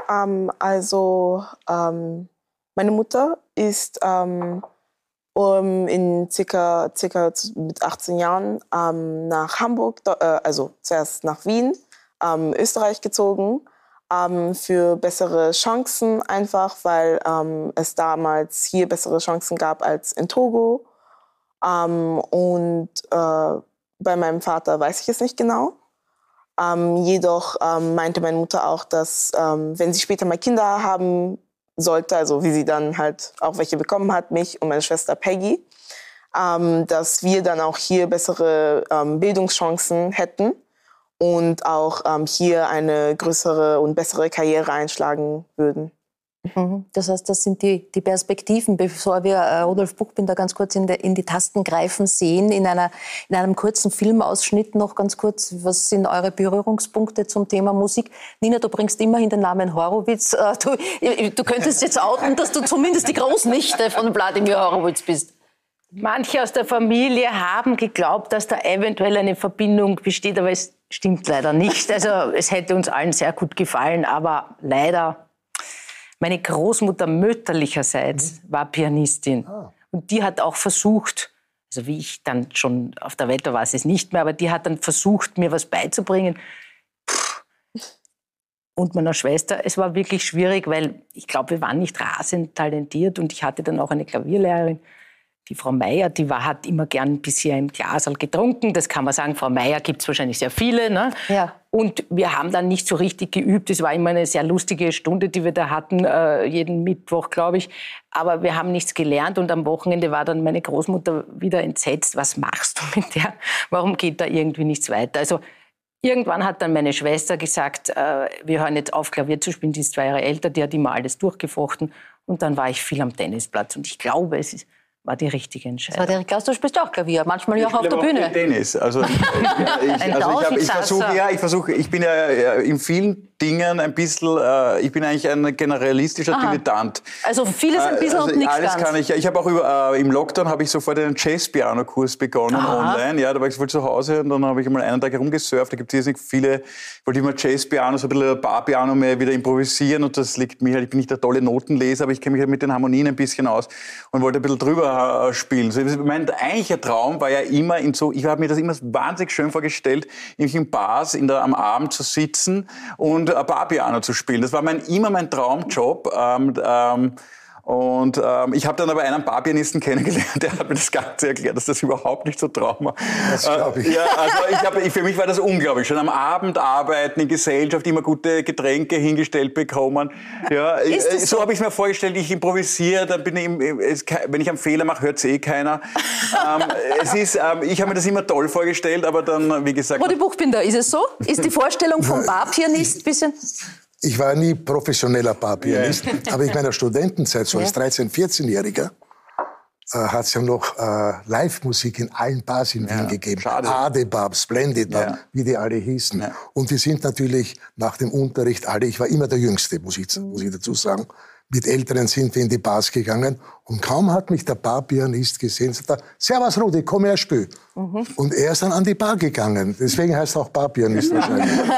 Ähm, also ähm, meine Mutter ist ähm, in circa, circa mit 18 Jahren ähm, nach Hamburg, äh, also zuerst nach Wien, ähm, Österreich gezogen ähm, für bessere Chancen, einfach weil ähm, es damals hier bessere Chancen gab als in Togo. Ähm, und äh, bei meinem Vater weiß ich es nicht genau. Ähm, jedoch ähm, meinte meine Mutter auch, dass ähm, wenn sie später mal Kinder haben sollte, also wie sie dann halt auch welche bekommen hat, mich und meine Schwester Peggy, ähm, dass wir dann auch hier bessere ähm, Bildungschancen hätten und auch ähm, hier eine größere und bessere Karriere einschlagen würden. Mhm. Das heißt, das sind die, die Perspektiven, bevor wir äh, Rudolf Buchbinder ganz kurz in, de, in, die Tasten greifen sehen, in, einer, in einem kurzen Filmausschnitt noch ganz kurz, was sind eure Berührungspunkte zum Thema Musik? Nina, du bringst immerhin den Namen Horowitz. Äh, du, du könntest jetzt outen, dass du zumindest die Großnichte von Wladimir Horowitz bist. Manche aus der Familie haben geglaubt, dass da eventuell eine Verbindung besteht, aber es stimmt leider nicht. Also es hätte uns allen sehr gut gefallen, aber leider meine Großmutter mütterlicherseits mhm. war Pianistin. Ah. Und die hat auch versucht, also wie ich dann schon auf der Welt war, war es nicht mehr, aber die hat dann versucht, mir was beizubringen. Und meiner Schwester, es war wirklich schwierig, weil ich glaube, wir waren nicht rasend talentiert und ich hatte dann auch eine Klavierlehrerin, die Frau Meier, die war, hat immer gern ein bisschen im Glasal getrunken. Das kann man sagen, Frau Meier gibt es wahrscheinlich sehr viele. Ne? Ja. Und wir haben dann nicht so richtig geübt. Es war immer eine sehr lustige Stunde, die wir da hatten, äh, jeden Mittwoch, glaube ich. Aber wir haben nichts gelernt und am Wochenende war dann meine Großmutter wieder entsetzt. Was machst du mit der? Warum geht da irgendwie nichts weiter? Also Irgendwann hat dann meine Schwester gesagt, äh, wir hören jetzt auf, Klavier zu spielen. Die ist zwei Jahre älter, die hat immer alles durchgefochten. Und dann war ich viel am Tennisplatz. Und ich glaube, es ist war die richtige Entscheidung. Das war der Klaus, du spielst auch Klavier, manchmal ja auch auf der Bühne. Auch Tennis. Also, ich, ich, also ich, ich versuche ja, ich versuche, ich bin ja in vielen Dingen ein bisschen, äh, ich bin eigentlich ein generalistischer Aha. Dilettant. Also vieles ein bisschen also, und nichts Alles ganz. kann ich. Ich habe auch über, äh, im Lockdown habe ich sofort einen Jazz-Piano-Kurs begonnen Aha. online. Ja, da war ich voll zu Hause und dann habe ich mal einen Tag herumgesurft. Da gibt es viele, ich wollte immer Jazz-Piano, so ein bisschen Bar-Piano mehr wieder improvisieren und das liegt mir halt, ich bin nicht der tolle Notenleser, aber ich kenne mich halt mit den Harmonien ein bisschen aus und wollte ein bisschen drüber äh, spielen. So, mein eigentlicher Traum war ja immer in so, ich habe mir das immer wahnsinnig schön vorgestellt, in Bars in der, am Abend zu sitzen und Barpiano zu spielen. Das war mein, immer mein Traumjob. Ähm, ähm, und ähm, ich habe dann aber einen Barpianisten kennengelernt, der hat mir das Ganze erklärt, dass das überhaupt nicht so Trauma. Das glaube ich. Äh, ja, also ich hab, ich, für mich war das unglaublich. Schon am Abend arbeiten in Gesellschaft, immer gute Getränke hingestellt bekommen. Ja, äh, so, so habe ich es mir vorgestellt. Ich improvisiere, dann bin ich, es, wenn ich einen Fehler mache, hört es eh keiner. ähm, es ist, ähm, ich habe mir das immer toll vorgestellt, aber dann, wie gesagt. Rudi Buchbinder, ist es so? Ist die Vorstellung vom Barpianist ein bisschen ich war nie professioneller Barpianist, yeah. aber in meiner Studentenzeit, so als 13-, 14-Jähriger, äh, hat es ja noch äh, Live-Musik in allen Bars in ja, Wien gegeben. Schade. Adebab, Splendid Bar, ja. wie die alle hießen. Ja. Und die sind natürlich nach dem Unterricht alle, ich war immer der Jüngste, muss ich, muss ich dazu sagen, mit Älteren sind wir in die Bars gegangen und kaum hat mich der Barpianist gesehen, sagt er, Servus Rudi, komm her, spiel. Mhm. Und er ist dann an die Bar gegangen. Deswegen heißt er auch Barpianist wahrscheinlich.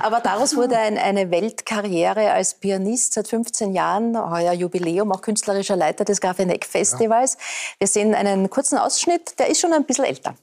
Aber daraus wurde ein, eine Weltkarriere als Pianist seit 15 Jahren, heuer Jubiläum, auch künstlerischer Leiter des Grafeneck Festivals. Ja. Wir sehen einen kurzen Ausschnitt, der ist schon ein bisschen älter.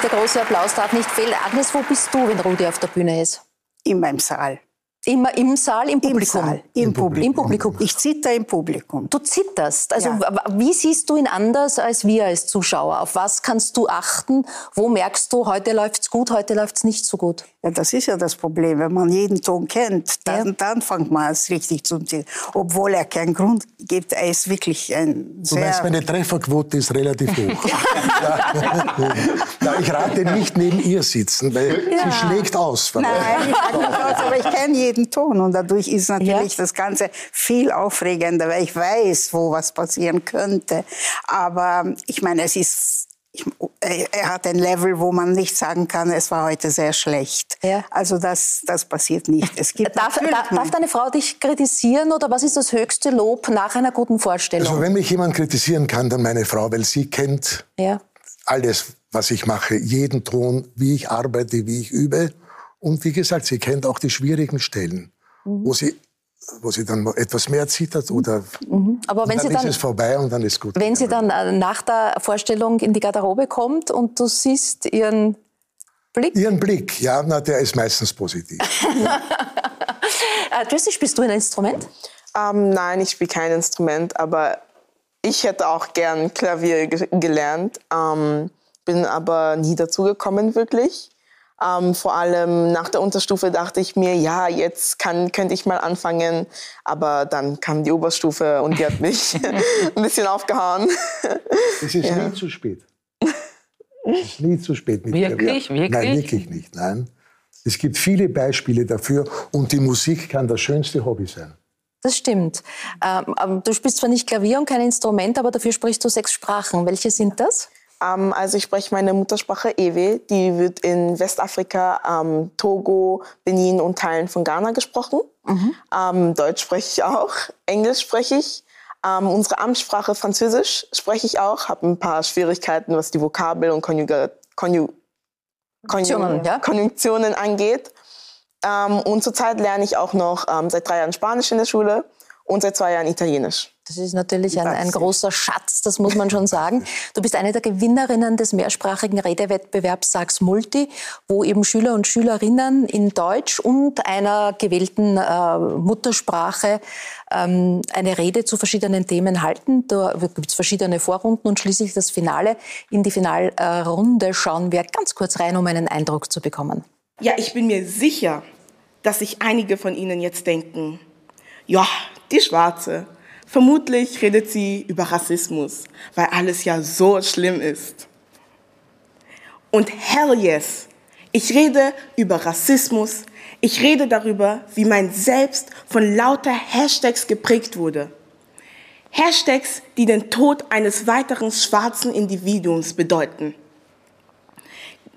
Der große Applaus darf nicht fehlen. Agnes, wo bist du, wenn Rudi auf der Bühne ist? In meinem Saal. Immer im Saal, im Publikum? Im, Saal, im, Publikum. Im Publikum. Ich zitter im Publikum. Du zitterst. Also ja. wie siehst du ihn anders als wir als Zuschauer? Auf was kannst du achten? Wo merkst du, heute läuft's gut, heute läuft's nicht so gut? Ja, das ist ja das Problem. Wenn man jeden Ton kennt, dann, ja. dann fängt man es richtig zu ziehen. Obwohl er keinen Grund gibt. Er ist wirklich ein sehr... Du meinst, meine Trefferquote ist relativ hoch. ja, ich rate nicht neben ihr sitzen, weil sie schlägt aus. Nein, ich nicht aus, aber ich kenne jeden schwierigen Ton und dadurch ist natürlich ja. das Ganze viel aufregender, weil ich weiß, wo was passieren könnte. Aber ich meine, es ist ich, er hat ein Level, wo man nicht sagen kann, es war heute sehr schlecht. Ja. Also das, das passiert nicht. Es gibt darf, darf, darf deine Frau dich kritisieren oder was ist das höchste Lob nach einer guten Vorstellung? Also wenn mich jemand kritisieren kann, dann meine Frau, weil sie kennt ja. alles, was ich mache, jeden Ton, wie ich arbeite, wie ich übe. Und wie gesagt, sie kennt auch die schwierigen Stellen, mhm. wo sie wo sie dann etwas mehr zittert oder mhm. Aber wenn dann sie dann, ist es vorbei und dann ist gut. Wenn sie dann äh, nach der Vorstellung in die Garderobe kommt und du siehst ihren Blick? Ihren Blick, ja, na, der ist meistens positiv. äh, Jessie, spielst du ein Instrument? Ähm, nein, ich spiele kein Instrument, aber ich hätte auch gern Klavier gelernt, ähm, bin aber nie dazu gekommen wirklich. Ähm, vor allem nach der Unterstufe dachte ich mir, ja, jetzt kann, könnte ich mal anfangen. Aber dann kam die Oberstufe und die hat mich ein bisschen aufgehauen. Es ist ja. nie zu spät. Es ist nie zu spät. Mit wirklich? Wirklich? Nein, wirklich nicht. Nein. Es gibt viele Beispiele dafür und die Musik kann das schönste Hobby sein. Das stimmt. Ähm, du spielst zwar nicht Klavier und kein Instrument, aber dafür sprichst du sechs Sprachen. Welche sind das? Ähm, also ich spreche meine Muttersprache Ewe. Die wird in Westafrika, ähm, Togo, Benin und Teilen von Ghana gesprochen. Mhm. Ähm, Deutsch spreche ich auch. Englisch spreche ich. Ähm, unsere Amtssprache Französisch spreche ich auch. Habe ein paar Schwierigkeiten, was die Vokabel und Konjuga Konju Konjunktionen, ja? Konjunktionen angeht. Ähm, und zurzeit lerne ich auch noch ähm, seit drei Jahren Spanisch in der Schule und seit zwei Jahren Italienisch. Das ist natürlich ein, ein, großer Schatz, das muss man schon sagen. Du bist eine der Gewinnerinnen des mehrsprachigen Redewettbewerbs Sags Multi, wo eben Schüler und Schülerinnen in Deutsch und einer gewählten äh, Muttersprache ähm, eine Rede zu verschiedenen Themen halten. Da gibt es verschiedene Vorrunden und schließlich das Finale. In die Finalrunde schauen wir ganz kurz rein, um einen Eindruck zu bekommen. Ja, ich bin mir sicher, dass sich einige von Ihnen jetzt denken, ja, die Schwarze, Vermutlich redet sie über Rassismus, weil alles ja so schlimm ist. Und hell yes, ich rede über Rassismus. Ich rede darüber, wie mein Selbst von lauter Hashtags geprägt wurde. Hashtags, die den Tod eines weiteren schwarzen Individuums bedeuten.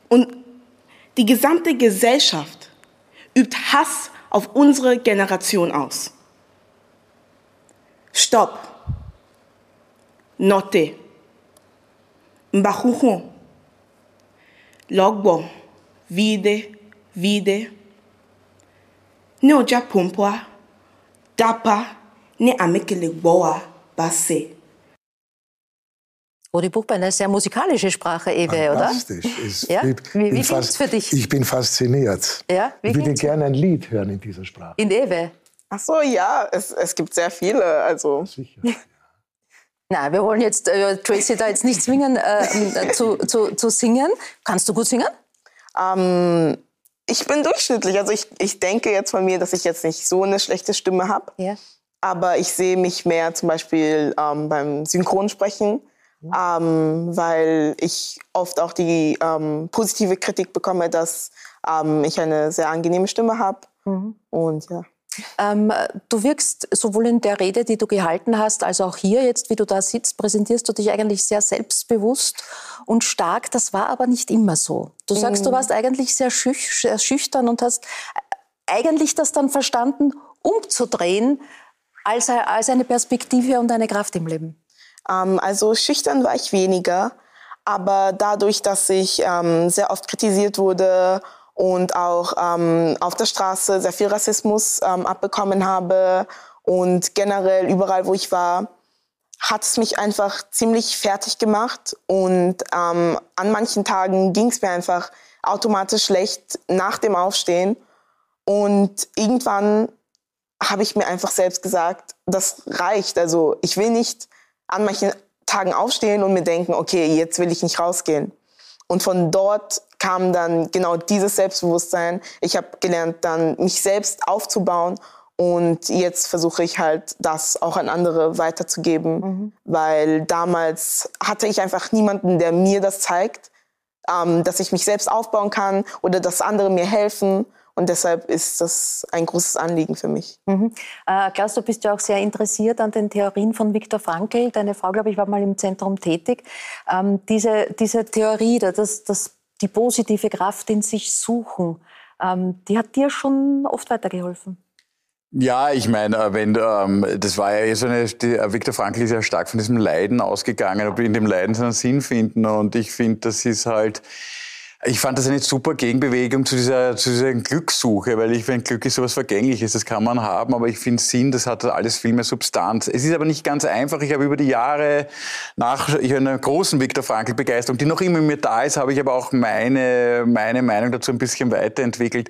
Und die gesamte Gesellschaft übt Hass auf unsere Generation aus. Stop. Note. Mbahuhu. Logbo. Vide. Vide. Ne oja pompoa. Dapa. Ne amekele boa. Basse. Oh, die Buchbein ist sehr musikalische Sprache, Ewe, oder? Fantastisch. Ja? Wie, wie fast, für dich? Ich bin fasziniert. Ja? Wie ich würde gerne ein Lied hören in dieser Sprache. In Ewe? Ach so, ja, es, es gibt sehr viele. Also. Sicher. Na, wir wollen jetzt äh, Tracy da jetzt nicht zwingen äh, äh, zu, zu, zu singen. Kannst du gut singen? Ähm, ich bin durchschnittlich. Also ich, ich denke jetzt von mir, dass ich jetzt nicht so eine schlechte Stimme habe. Ja. Aber ich sehe mich mehr zum Beispiel ähm, beim Synchronsprechen, mhm. ähm, weil ich oft auch die ähm, positive Kritik bekomme, dass ähm, ich eine sehr angenehme Stimme habe. Mhm. Und ja. Ähm, du wirkst sowohl in der Rede, die du gehalten hast, als auch hier jetzt, wie du da sitzt, präsentierst du dich eigentlich sehr selbstbewusst und stark. Das war aber nicht immer so. Du sagst, mhm. du warst eigentlich sehr, schüch sehr schüchtern und hast eigentlich das dann verstanden, umzudrehen als, als eine Perspektive und eine Kraft im Leben. Ähm, also schüchtern war ich weniger, aber dadurch, dass ich ähm, sehr oft kritisiert wurde und auch ähm, auf der Straße sehr viel Rassismus ähm, abbekommen habe und generell überall, wo ich war, hat es mich einfach ziemlich fertig gemacht und ähm, an manchen Tagen ging es mir einfach automatisch schlecht nach dem Aufstehen und irgendwann habe ich mir einfach selbst gesagt, das reicht. Also ich will nicht an manchen Tagen aufstehen und mir denken, okay, jetzt will ich nicht rausgehen. Und von dort kam dann genau dieses Selbstbewusstsein. Ich habe gelernt, dann mich selbst aufzubauen. Und jetzt versuche ich halt, das auch an andere weiterzugeben, mhm. weil damals hatte ich einfach niemanden, der mir das zeigt, ähm, dass ich mich selbst aufbauen kann oder dass andere mir helfen. Und deshalb ist das ein großes Anliegen für mich. Mhm. Äh, Klaus, du bist ja auch sehr interessiert an den Theorien von Viktor Frankl. Deine Frau, glaube ich, war mal im Zentrum tätig. Ähm, diese, diese Theorie, dass, dass die positive Kraft in sich suchen, ähm, die hat dir schon oft weitergeholfen. Ja, ich meine, äh, wenn ähm, das war ja so eine, die, äh, Viktor Frankl ist ja stark von diesem Leiden ausgegangen, ob in dem Leiden seinen Sinn finden und ich finde, das ist halt ich fand das eine super Gegenbewegung zu dieser, zu dieser Glückssuche, weil ich finde, Glück ist sowas Vergängliches, das kann man haben, aber ich finde Sinn, das hat alles viel mehr Substanz. Es ist aber nicht ganz einfach. Ich habe über die Jahre nach ich einer großen Viktor Frankl Begeisterung, die noch immer in mir da ist, habe ich aber auch meine, meine Meinung dazu ein bisschen weiterentwickelt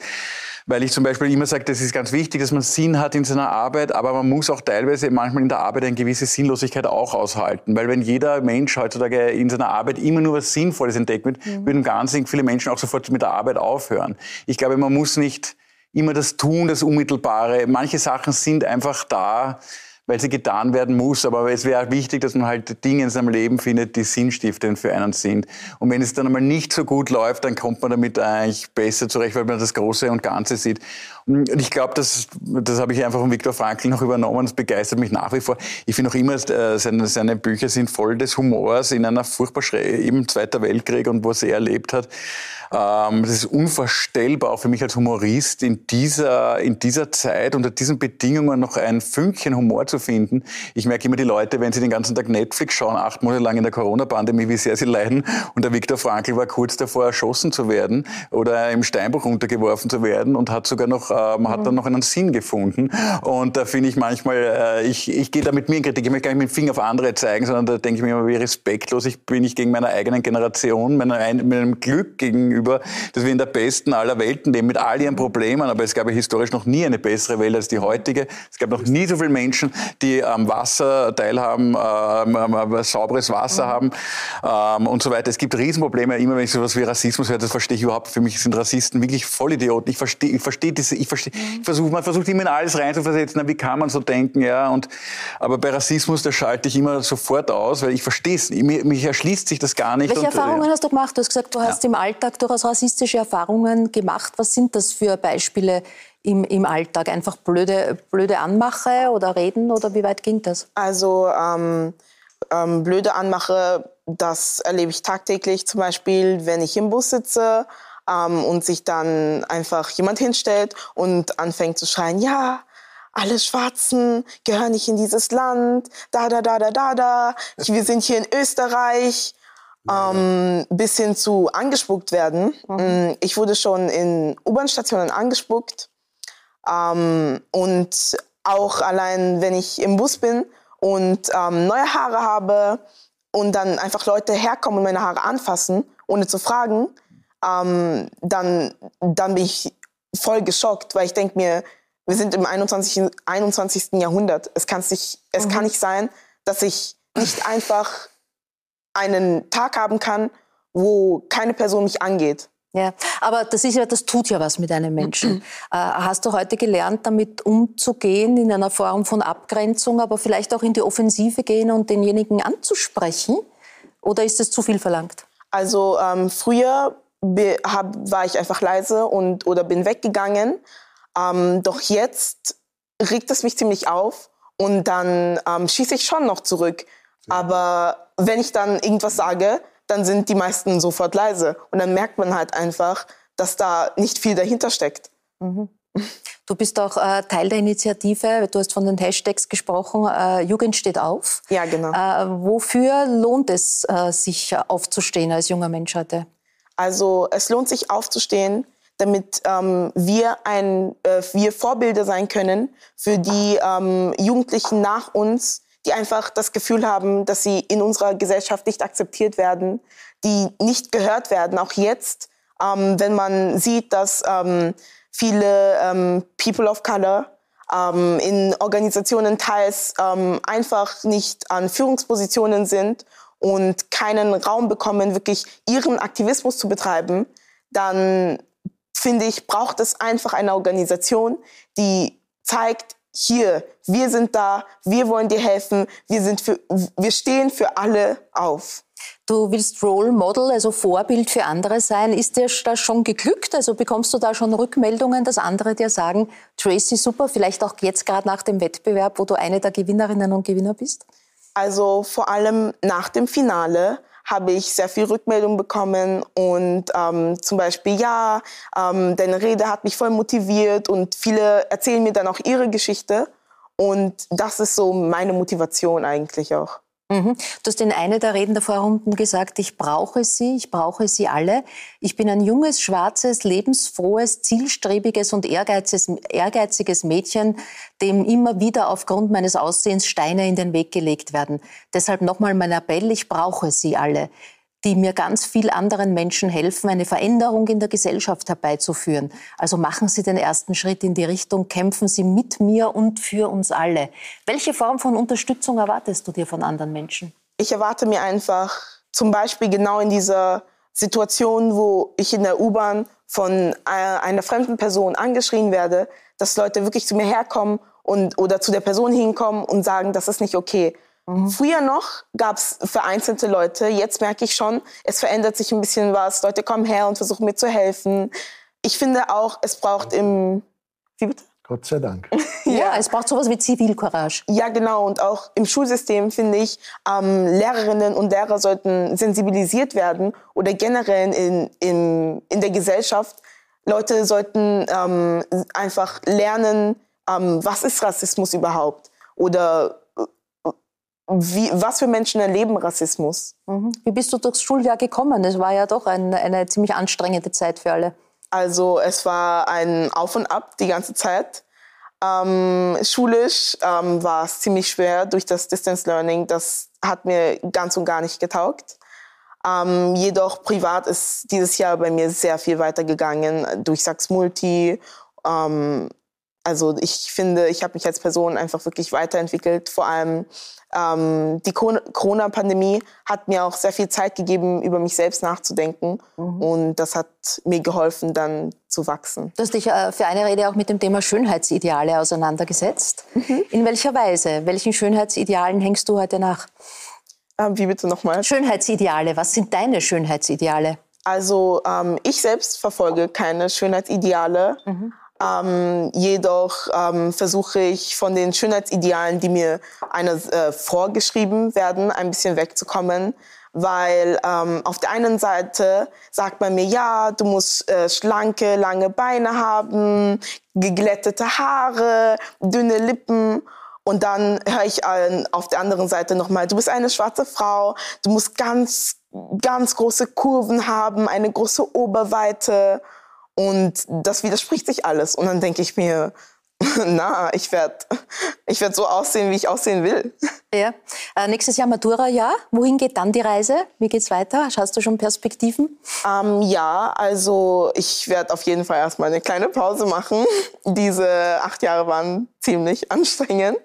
weil ich zum Beispiel immer sage, das ist ganz wichtig, dass man Sinn hat in seiner Arbeit, aber man muss auch teilweise manchmal in der Arbeit eine gewisse Sinnlosigkeit auch aushalten, weil wenn jeder Mensch heutzutage in seiner Arbeit immer nur was Sinnvolles entdeckt wird, mhm. würden ganz viele Menschen auch sofort mit der Arbeit aufhören. Ich glaube, man muss nicht immer das tun, das Unmittelbare. Manche Sachen sind einfach da, weil sie getan werden muss. Aber es wäre wichtig, dass man halt Dinge in seinem Leben findet, die sinnstiftend für einen sind. Und wenn es dann einmal nicht so gut läuft, dann kommt man damit eigentlich besser zurecht, weil man das Große und Ganze sieht. Und ich glaube, das, das habe ich einfach von Viktor Frankl noch übernommen. Das begeistert mich nach wie vor. Ich finde auch immer, äh, seine, seine Bücher sind voll des Humors in einer furchtbar eben Zweiter Weltkrieg und was er erlebt hat. Ähm, das ist unvorstellbar, auch für mich als Humorist, in dieser, in dieser Zeit, unter diesen Bedingungen noch ein Fünkchen Humor zu finden. Ich merke immer die Leute, wenn sie den ganzen Tag Netflix schauen, acht Monate lang in der Corona-Pandemie, wie sehr sie leiden. Und der Viktor Frankl war kurz davor, erschossen zu werden oder im Steinbruch runtergeworfen zu werden und hat sogar noch, ähm, hat dann noch einen Sinn gefunden. Und da finde ich manchmal, äh, ich, ich gehe da mit mir in Kritik. Ich möchte gar nicht mit dem Finger auf andere zeigen, sondern da denke ich mir immer, wie respektlos ich bin ich gegen meine eigenen Generation, meiner, meinem Glück gegenüber gegenüber, dass wir in der besten aller Welten leben, mit all ihren Problemen. Aber es gab ja historisch noch nie eine bessere Welt als die heutige. Es gab noch nie so viele Menschen, die am Wasser teilhaben, ähm, sauberes Wasser haben ähm, und so weiter. Es gibt Riesenprobleme. Immer wenn ich sowas wie Rassismus höre, das verstehe ich überhaupt. Für mich sind Rassisten wirklich Vollidioten. Ich verstehe, ich verstehe diese, ich verstehe, ich versuche, man versucht immer in alles reinzuversetzen. Na, wie kann man so denken, ja? Und, aber bei Rassismus, da schalte ich immer sofort aus, weil ich verstehe es. Mich, mich erschließt sich das gar nicht. Welche und, Erfahrungen ja. hast du gemacht? Du hast gesagt, du hast ja. im Alltag durch durchaus rassistische Erfahrungen gemacht. Was sind das für Beispiele im, im Alltag? Einfach blöde, blöde Anmache oder Reden oder wie weit ging das? Also ähm, ähm, blöde Anmache, das erlebe ich tagtäglich. Zum Beispiel, wenn ich im Bus sitze ähm, und sich dann einfach jemand hinstellt und anfängt zu schreien, ja, alle Schwarzen gehören nicht in dieses Land, da, da, da, da, da, da, wir sind hier in Österreich ähm, bis hin zu angespuckt werden. Mhm. Mm, ich wurde schon in U-Bahn-Stationen angespuckt. Ähm, und auch allein, wenn ich im Bus bin und ähm, neue Haare habe und dann einfach Leute herkommen und meine Haare anfassen, ohne zu fragen, ähm, dann, dann bin ich voll geschockt, weil ich denke mir, wir sind im 21. 21. Jahrhundert. Es, nicht, es mhm. kann nicht sein, dass ich nicht einfach einen Tag haben kann, wo keine Person mich angeht. Ja, aber das ist ja, das tut ja was mit einem Menschen. äh, hast du heute gelernt, damit umzugehen in einer Form von Abgrenzung, aber vielleicht auch in die Offensive gehen und denjenigen anzusprechen? Oder ist es zu viel verlangt? Also ähm, früher hab, war ich einfach leise und oder bin weggegangen. Ähm, doch jetzt regt es mich ziemlich auf und dann ähm, schieße ich schon noch zurück. Aber wenn ich dann irgendwas sage, dann sind die meisten sofort leise. Und dann merkt man halt einfach, dass da nicht viel dahinter steckt. Mhm. Du bist auch äh, Teil der Initiative, du hast von den Hashtags gesprochen, äh, Jugend steht auf. Ja, genau. Äh, wofür lohnt es äh, sich aufzustehen als junger Mensch heute? Also es lohnt sich aufzustehen, damit ähm, wir, ein, äh, wir Vorbilder sein können für die ähm, Jugendlichen nach uns, die einfach das Gefühl haben, dass sie in unserer Gesellschaft nicht akzeptiert werden, die nicht gehört werden. Auch jetzt, ähm, wenn man sieht, dass ähm, viele ähm, People of Color ähm, in Organisationen teils ähm, einfach nicht an Führungspositionen sind und keinen Raum bekommen, wirklich ihren Aktivismus zu betreiben, dann finde ich, braucht es einfach eine Organisation, die zeigt, hier, wir sind da, wir wollen dir helfen, wir, sind für, wir stehen für alle auf. Du willst Role Model, also Vorbild für andere sein. Ist dir das schon geglückt? Also bekommst du da schon Rückmeldungen, dass andere dir sagen, Tracy, super, vielleicht auch jetzt gerade nach dem Wettbewerb, wo du eine der Gewinnerinnen und Gewinner bist? Also vor allem nach dem Finale habe ich sehr viel Rückmeldung bekommen und ähm, zum Beispiel, ja, ähm, deine Rede hat mich voll motiviert und viele erzählen mir dann auch ihre Geschichte und das ist so meine Motivation eigentlich auch. Mhm. Du hast in einer der Reden der Vorrunden gesagt, ich brauche sie, ich brauche sie alle. Ich bin ein junges, schwarzes, lebensfrohes, zielstrebiges und ehrgeiziges, ehrgeiziges Mädchen, dem immer wieder aufgrund meines Aussehens Steine in den Weg gelegt werden. Deshalb nochmal mein Appell, ich brauche sie alle die mir ganz viel anderen Menschen helfen, eine Veränderung in der Gesellschaft herbeizuführen. Also machen Sie den ersten Schritt in die Richtung, kämpfen Sie mit mir und für uns alle. Welche Form von Unterstützung erwartest du dir von anderen Menschen? Ich erwarte mir einfach zum Beispiel genau in dieser Situation, wo ich in der U-Bahn von einer fremden Person angeschrien werde, dass Leute wirklich zu mir herkommen und, oder zu der Person hinkommen und sagen, das ist nicht okay. Mhm. Früher noch gab es vereinzelte Leute. Jetzt merke ich schon, es verändert sich ein bisschen was. Leute kommen her und versuchen mir zu helfen. Ich finde auch, es braucht im... Wie bitte? Gott sei Dank. ja. ja, es braucht sowas wie Zivilcourage. Ja, genau. Und auch im Schulsystem finde ich, ähm, Lehrerinnen und Lehrer sollten sensibilisiert werden oder generell in, in, in der Gesellschaft. Leute sollten ähm, einfach lernen, ähm, was ist Rassismus überhaupt? Oder wie, was für Menschen erleben Rassismus? Mhm. Wie bist du durchs Schuljahr gekommen? Es war ja doch ein, eine ziemlich anstrengende Zeit für alle. Also es war ein Auf und Ab die ganze Zeit. Ähm, schulisch ähm, war es ziemlich schwer durch das Distance Learning. Das hat mir ganz und gar nicht getaugt. Ähm, jedoch privat ist dieses Jahr bei mir sehr viel weitergegangen durch Sachs Multi. Ähm, also ich finde, ich habe mich als Person einfach wirklich weiterentwickelt. Vor allem ähm, die Corona-Pandemie hat mir auch sehr viel Zeit gegeben, über mich selbst nachzudenken. Mhm. Und das hat mir geholfen, dann zu wachsen. Du hast dich äh, für eine Rede auch mit dem Thema Schönheitsideale auseinandergesetzt. Mhm. In welcher Weise? Welchen Schönheitsidealen hängst du heute nach? Ähm, wie bitte nochmal? Schönheitsideale. Was sind deine Schönheitsideale? Also ähm, ich selbst verfolge keine Schönheitsideale. Mhm. Ähm, jedoch ähm, versuche ich von den Schönheitsidealen, die mir eine, äh, vorgeschrieben werden, ein bisschen wegzukommen. Weil ähm, auf der einen Seite sagt man mir, ja, du musst äh, schlanke, lange Beine haben, geglättete Haare, dünne Lippen. Und dann höre ich auf der anderen Seite nochmal, du bist eine schwarze Frau, du musst ganz, ganz große Kurven haben, eine große Oberweite. Und das widerspricht sich alles. Und dann denke ich mir, na, ich werde ich werd so aussehen, wie ich aussehen will. Ja. Äh, nächstes Jahr Matura-Jahr. Wohin geht dann die Reise? Wie geht's weiter? Schaust du schon Perspektiven? Ähm, ja, also ich werde auf jeden Fall erstmal eine kleine Pause machen. Diese acht Jahre waren ziemlich anstrengend.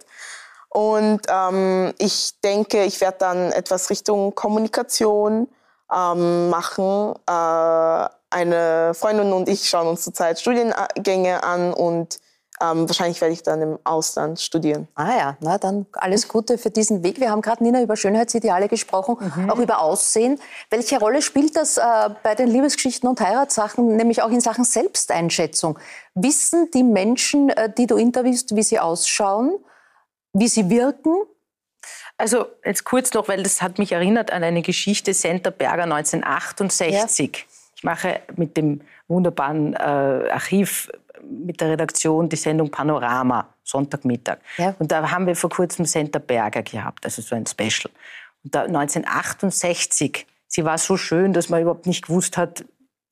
Und ähm, ich denke, ich werde dann etwas Richtung Kommunikation ähm, machen. Äh, eine Freundin und ich schauen uns zurzeit Studiengänge an und ähm, wahrscheinlich werde ich dann im Ausland studieren. Ah ja, na dann alles Gute für diesen Weg. Wir haben gerade, Nina, über Schönheitsideale gesprochen, mhm. auch über Aussehen. Welche Rolle spielt das äh, bei den Liebesgeschichten und Heiratssachen, nämlich auch in Sachen Selbsteinschätzung? Wissen die Menschen, äh, die du interviewst, wie sie ausschauen, wie sie wirken? Also jetzt kurz noch, weil das hat mich erinnert an eine Geschichte Center Berger 1968. Ja. Ich mache mit dem wunderbaren äh, Archiv mit der Redaktion die Sendung Panorama, Sonntagmittag. Ja. Und da haben wir vor kurzem Senta Berger gehabt, also so ein Special. Und da 1968, sie war so schön, dass man überhaupt nicht gewusst hat,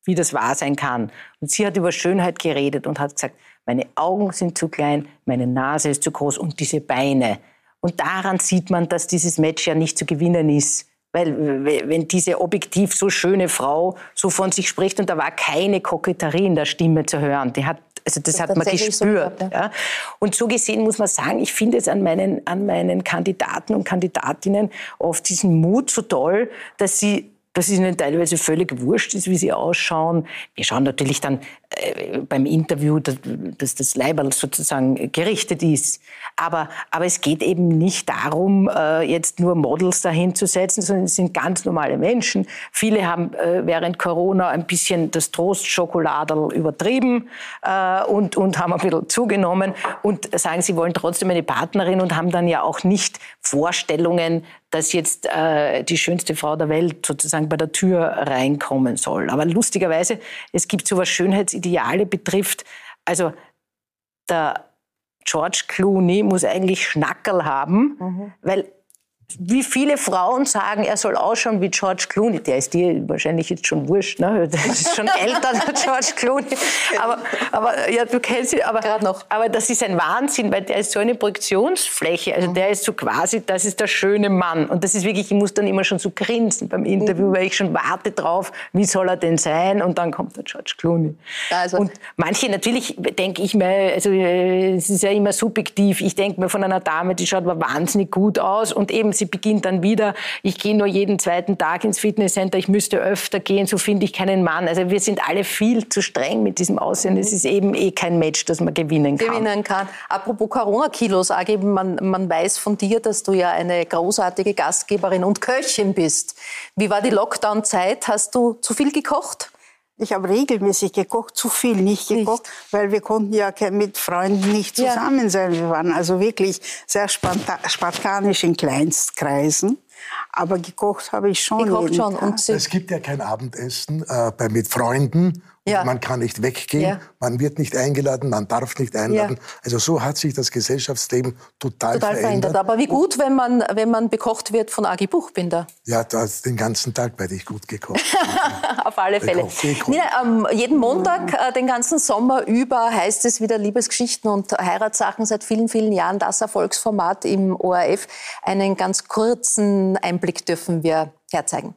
wie das wahr sein kann. Und sie hat über Schönheit geredet und hat gesagt, meine Augen sind zu klein, meine Nase ist zu groß und diese Beine. Und daran sieht man, dass dieses Match ja nicht zu gewinnen ist. Weil wenn diese objektiv so schöne Frau so von sich spricht und da war keine Koketterie in der Stimme zu hören, die hat also das, das hat man gespürt. So gehabt, ja. Ja. Und so gesehen muss man sagen, ich finde es an meinen, an meinen Kandidaten und Kandidatinnen oft diesen Mut so toll, dass sie dass es ihnen teilweise völlig wurscht ist, wie sie ausschauen. Wir schauen natürlich dann beim Interview, dass, das Leiberl sozusagen gerichtet ist. Aber, aber es geht eben nicht darum, äh, jetzt nur Models dahin zu setzen, sondern es sind ganz normale Menschen. Viele haben äh, während Corona ein bisschen das Trostschokoladel übertrieben äh, und, und haben ein bisschen zugenommen und sagen, sie wollen trotzdem eine Partnerin und haben dann ja auch nicht Vorstellungen, dass jetzt äh, die schönste Frau der Welt sozusagen bei der Tür reinkommen soll. Aber lustigerweise, es gibt so was Schönheitsideale betrifft. Also der George Clooney muss eigentlich Schnackerl haben, mhm. weil wie viele Frauen sagen, er soll ausschauen wie George Clooney. Der ist dir wahrscheinlich jetzt schon wurscht, ne? Der ist schon älter als George Clooney. Aber, aber ja, du kennst ihn. Aber, Gerade noch. aber das ist ein Wahnsinn, weil der ist so eine Projektionsfläche. Also der ist so quasi, das ist der schöne Mann. Und das ist wirklich, ich muss dann immer schon so grinsen beim Interview, mhm. weil ich schon warte drauf, wie soll er denn sein? Und dann kommt der George Clooney. Also. Und manche, natürlich denke ich mir, also äh, es ist ja immer subjektiv. Ich denke mir von einer Dame, die schaut aber wahnsinnig gut aus und eben sie beginnt dann wieder, ich gehe nur jeden zweiten Tag ins Fitnesscenter, ich müsste öfter gehen, so finde ich keinen Mann. Also wir sind alle viel zu streng mit diesem Aussehen. Es ist eben eh kein Match, das man gewinnen kann. Gewinnen kann. Apropos Corona-Kilos, man, man weiß von dir, dass du ja eine großartige Gastgeberin und Köchin bist. Wie war die Lockdown-Zeit? Hast du zu viel gekocht? Ich habe regelmäßig gekocht, zu viel nicht gekocht, nicht. weil wir konnten ja mit Freunden nicht zusammen ja. sein. Wir waren also wirklich sehr spartanisch in Kleinstkreisen. Aber gekocht habe ich schon. Gekocht schon. Und es gibt ja kein Abendessen äh, bei, mit Freunden ja. Man kann nicht weggehen, ja. man wird nicht eingeladen, man darf nicht einladen. Ja. Also so hat sich das Gesellschaftsleben total, total verändert. verändert. Aber wie gut, wenn man, wenn man bekocht wird von Agi Buchbinder. Ja, das, den ganzen Tag werde ich gut gekocht. Auf alle Fälle. Ja, ähm, jeden Montag, äh, den ganzen Sommer über, heißt es wieder Liebesgeschichten und Heiratssachen seit vielen, vielen Jahren. Das Erfolgsformat im ORF. Einen ganz kurzen Einblick dürfen wir herzeigen.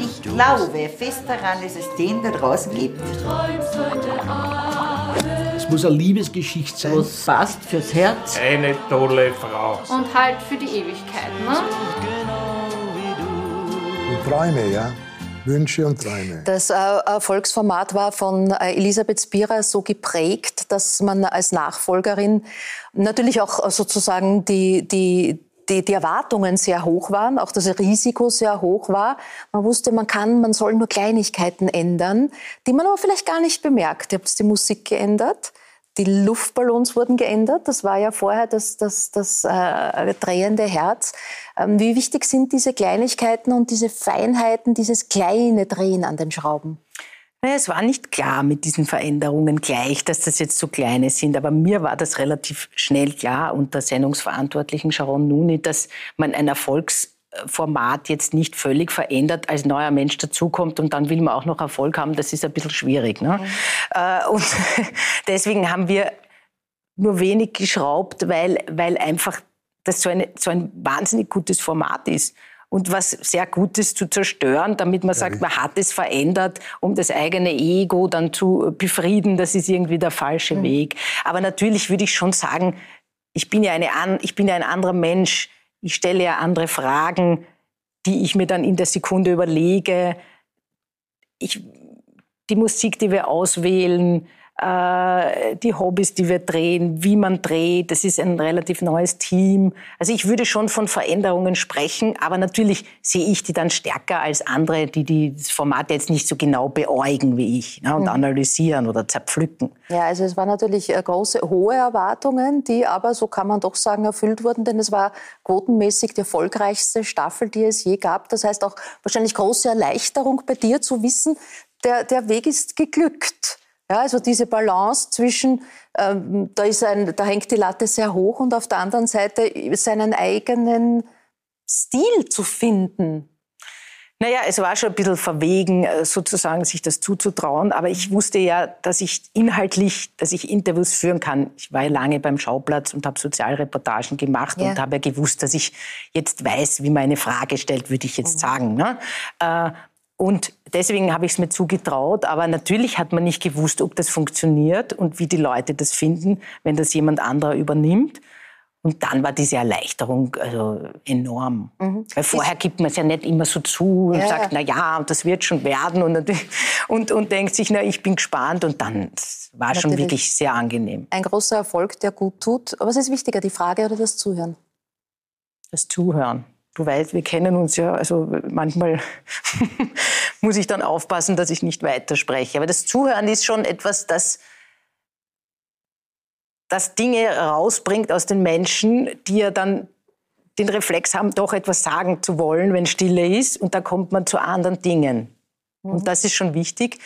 Ich glaube fest daran, dass es den da draußen gibt. Es muss eine Liebesgeschichte sein. Was passt fürs Herz. Eine tolle Frau. Und halt für die Ewigkeit, ne? Und Träume, ja. Wünsche und Träume. Das äh, Erfolgsformat war von äh, Elisabeth Spira so geprägt, dass man als Nachfolgerin natürlich auch sozusagen die, die, die, die Erwartungen sehr hoch waren, auch das Risiko sehr hoch war. Man wusste, man kann, man soll nur Kleinigkeiten ändern, die man aber vielleicht gar nicht bemerkt. Ihr habt die Musik geändert, die Luftballons wurden geändert. Das war ja vorher das, das, das äh, drehende Herz. Ähm, wie wichtig sind diese Kleinigkeiten und diese Feinheiten, dieses kleine Drehen an den Schrauben? Naja, es war nicht klar mit diesen Veränderungen gleich, dass das jetzt so kleine sind. Aber mir war das relativ schnell klar unter Sendungsverantwortlichen Sharon Nuni, dass man ein Erfolgsformat jetzt nicht völlig verändert, als neuer Mensch dazukommt und dann will man auch noch Erfolg haben. Das ist ein bisschen schwierig. Ne? Mhm. Und deswegen haben wir nur wenig geschraubt, weil, weil einfach das so, eine, so ein wahnsinnig gutes Format ist und was sehr Gutes zu zerstören, damit man sagt, man hat es verändert, um das eigene Ego dann zu befrieden. Das ist irgendwie der falsche mhm. Weg. Aber natürlich würde ich schon sagen, ich bin ja, eine, ich bin ja ein anderer Mensch. Ich stelle ja andere Fragen, die ich mir dann in der Sekunde überlege. Ich, die Musik, die wir auswählen, äh, die Hobbys, die wir drehen, wie man dreht. Das ist ein relativ neues Team. Also ich würde schon von Veränderungen sprechen, aber natürlich sehe ich die dann stärker als andere, die, die das Format jetzt nicht so genau beäugen wie ich ne, und mhm. analysieren oder zerpflücken. Ja, also es waren natürlich äh, große, hohe Erwartungen, die aber, so kann man doch sagen, erfüllt wurden, denn es war quotenmäßig die erfolgreichste Staffel, die es je gab. Das heißt auch wahrscheinlich große Erleichterung bei dir zu wissen, der, der Weg ist geglückt. Ja, also diese Balance zwischen, ähm, da, ist ein, da hängt die Latte sehr hoch und auf der anderen Seite seinen eigenen Stil zu finden. Naja, es war schon ein bisschen verwegen, äh, sozusagen sich das zuzutrauen, aber ich wusste ja, dass ich inhaltlich, dass ich Interviews führen kann. Ich war ja lange beim Schauplatz und habe Sozialreportagen gemacht ja. und habe ja gewusst, dass ich jetzt weiß, wie man eine Frage stellt, würde ich jetzt mhm. sagen. Ne? Und deswegen habe ich es mir zugetraut. Aber natürlich hat man nicht gewusst, ob das funktioniert und wie die Leute das finden, wenn das jemand anderer übernimmt. Und dann war diese Erleichterung also enorm. Mhm. Weil vorher gibt man es ja nicht immer so zu und ja. sagt, na ja, und das wird schon werden und, und, und denkt sich, na, ich bin gespannt. Und dann war Natürlich. schon wirklich sehr angenehm. Ein großer Erfolg, der gut tut. Aber was ist wichtiger, die Frage oder das Zuhören? Das Zuhören. Du weißt, wir kennen uns ja, also manchmal muss ich dann aufpassen, dass ich nicht weiterspreche. Aber das Zuhören ist schon etwas, das das Dinge rausbringt aus den Menschen, die ja dann den Reflex haben, doch etwas sagen zu wollen, wenn Stille ist. Und da kommt man zu anderen Dingen. Mhm. Und das ist schon wichtig.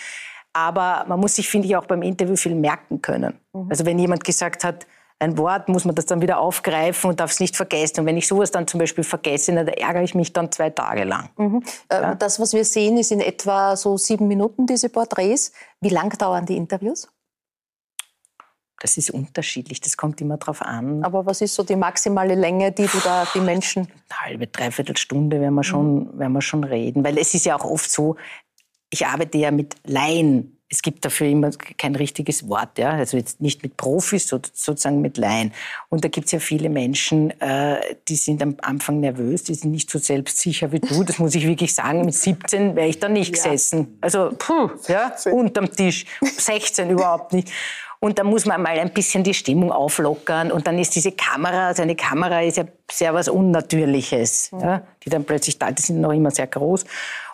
Aber man muss sich, finde ich, auch beim Interview viel merken können. Mhm. Also wenn jemand gesagt hat, ein Wort, muss man das dann wieder aufgreifen und darf es nicht vergessen. Und wenn ich sowas dann zum Beispiel vergesse, dann ärgere ich mich dann zwei Tage lang. Mhm. Äh, ja. Das, was wir sehen, ist in etwa so sieben Minuten, diese Porträts. Wie lang dauern die Interviews? Das ist unterschiedlich, das kommt immer drauf an. Aber was ist so die maximale Länge, die du da die Menschen... Eine halbe, dreiviertel Stunde werden wir, schon, mhm. werden wir schon reden. Weil es ist ja auch oft so, ich arbeite ja mit Laien. Es gibt dafür immer kein richtiges Wort, ja. Also jetzt nicht mit Profis, sozusagen mit Laien. Und da gibt es ja viele Menschen, äh, die sind am Anfang nervös, die sind nicht so selbstsicher wie du. Das muss ich wirklich sagen. Mit 17 wäre ich da nicht ja. gesessen. Also, puh, ja, unterm Tisch. 16 überhaupt nicht. Und da muss man mal ein bisschen die Stimmung auflockern. Und dann ist diese Kamera, also eine Kamera ist ja sehr was Unnatürliches, ja, die dann plötzlich da, die sind noch immer sehr groß.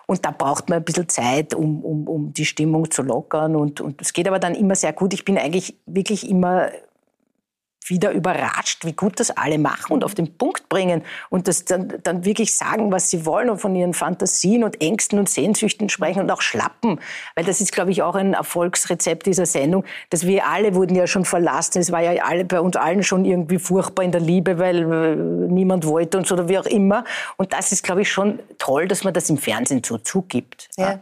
Und da braucht man ein bisschen Zeit, um, um, um die Stimmung zu lockern. Und, und es geht aber dann immer sehr gut. Ich bin eigentlich wirklich immer wieder überrascht, wie gut das alle machen und auf den Punkt bringen und das dann, dann wirklich sagen, was sie wollen und von ihren Fantasien und Ängsten und Sehnsüchten sprechen und auch schlappen. Weil das ist, glaube ich, auch ein Erfolgsrezept dieser Sendung, dass wir alle wurden ja schon verlassen. Es war ja alle, bei uns allen schon irgendwie furchtbar in der Liebe, weil äh, niemand wollte uns oder wie auch immer. Und das ist, glaube ich, schon toll, dass man das im Fernsehen so zugibt. Ja.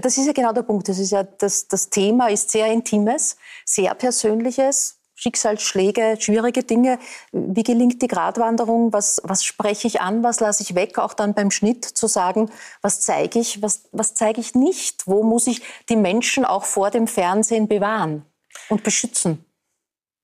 Das ist ja genau der Punkt. Das, ist ja, das, das Thema ist sehr Intimes, sehr Persönliches Schicksalsschläge, schwierige Dinge. Wie gelingt die Gratwanderung? Was, was spreche ich an? Was lasse ich weg? Auch dann beim Schnitt zu sagen, was zeige ich? Was, was zeige ich nicht? Wo muss ich die Menschen auch vor dem Fernsehen bewahren und beschützen?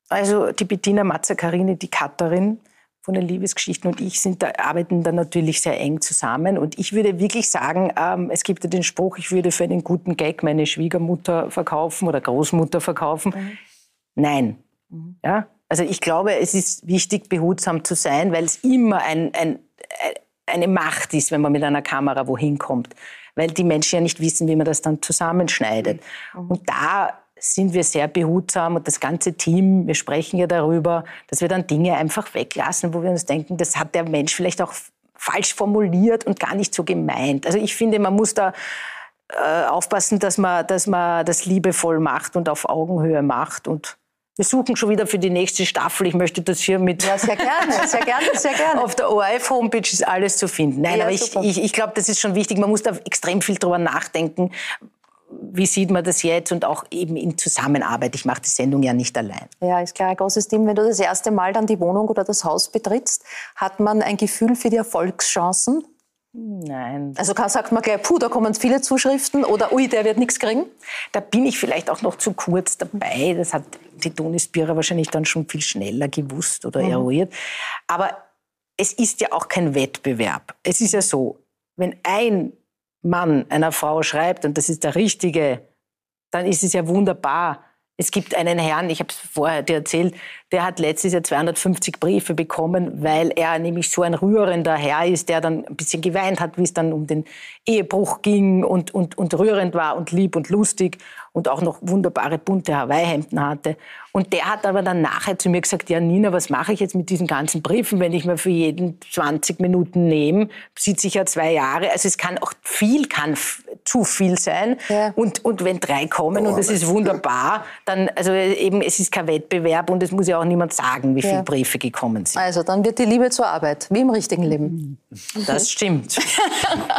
Also die Bettina Mazzacarini, die Cutterin von den Liebesgeschichten und ich sind da, arbeiten da natürlich sehr eng zusammen. Und ich würde wirklich sagen, ähm, es gibt ja den Spruch, ich würde für einen guten Gag meine Schwiegermutter verkaufen oder Großmutter verkaufen. Mhm. Nein, Mhm. Ja? Also ich glaube, es ist wichtig, behutsam zu sein, weil es immer ein, ein, eine Macht ist, wenn man mit einer Kamera wohin kommt. Weil die Menschen ja nicht wissen, wie man das dann zusammenschneidet. Mhm. Und da sind wir sehr behutsam und das ganze Team, wir sprechen ja darüber, dass wir dann Dinge einfach weglassen, wo wir uns denken, das hat der Mensch vielleicht auch falsch formuliert und gar nicht so gemeint. Also ich finde, man muss da äh, aufpassen, dass man, dass man das liebevoll macht und auf Augenhöhe macht und wir suchen schon wieder für die nächste Staffel. Ich möchte das hier mit. Ja, sehr gerne, sehr gerne, sehr gerne. Auf der ORF-Homepage ist alles zu finden. Nein, ja, aber ich, ich, ich glaube, das ist schon wichtig. Man muss da extrem viel drüber nachdenken. Wie sieht man das jetzt? Und auch eben in Zusammenarbeit. Ich mache die Sendung ja nicht allein. Ja, ist klar, ein großes Team. Wenn du das erste Mal dann die Wohnung oder das Haus betrittst, hat man ein Gefühl für die Erfolgschancen? Nein. Also sagt man gleich, puh, da kommen viele Zuschriften oder ui, der wird nichts kriegen? Da bin ich vielleicht auch noch zu kurz dabei. Das hat die Tonis Bierer wahrscheinlich dann schon viel schneller gewusst oder mhm. eruiert. Aber es ist ja auch kein Wettbewerb. Es ist ja so, wenn ein Mann einer Frau schreibt und das ist der Richtige, dann ist es ja wunderbar. Es gibt einen Herrn, ich habe es vorher dir erzählt, der hat letztes Jahr 250 Briefe bekommen, weil er nämlich so ein rührender Herr ist, der dann ein bisschen geweint hat, wie es dann um den Ehebruch ging und, und, und rührend war und lieb und lustig und auch noch wunderbare bunte Hawaii-Hemden hatte. Und der hat aber dann nachher zu mir gesagt, ja Nina, was mache ich jetzt mit diesen ganzen Briefen, wenn ich mir für jeden 20 Minuten nehme? Sieht sich ja zwei Jahre. Also es kann auch viel, kann zu viel sein. Ja. Und, und wenn drei kommen oh, und es ist wunderbar, dann, also eben, es ist kein Wettbewerb und es muss ja auch niemand sagen, wie viele ja. Briefe gekommen sind. Also dann wird die Liebe zur Arbeit, wie im richtigen Leben. Das stimmt.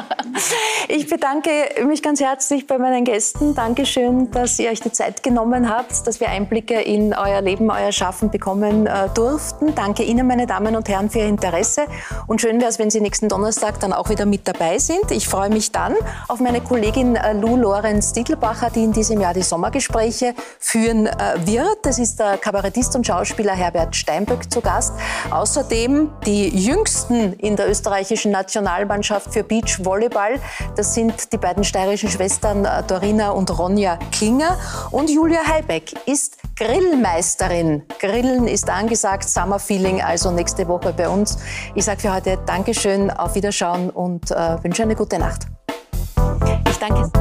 ich bedanke mich ganz herzlich bei meinen Gästen. Dankeschön, dass ihr euch die Zeit genommen habt, dass wir Einblicke in euer Leben, euer Schaffen bekommen äh, durften. Danke Ihnen, meine Damen und Herren, für Ihr Interesse. Und schön wäre es, wenn Sie nächsten Donnerstag dann auch wieder mit dabei sind. Ich freue mich dann auf meine Kollegin äh, Lou Lorenz Dietelbacher, die in diesem Jahr die Sommergespräche führen äh, wird. Das ist der Kabarettist und Schauspieler Herbert Steinböck zu Gast. Außerdem die Jüngsten in der Österreich österreichischen Nationalmannschaft für Beachvolleyball. Das sind die beiden steirischen Schwestern äh, Dorina und Ronja Klinger. Und Julia Heibeck ist Grillmeisterin. Grillen ist angesagt, Summer Feeling, also nächste Woche bei uns. Ich sage für heute Dankeschön, auf Wiederschauen und äh, wünsche eine gute Nacht. Ich danke.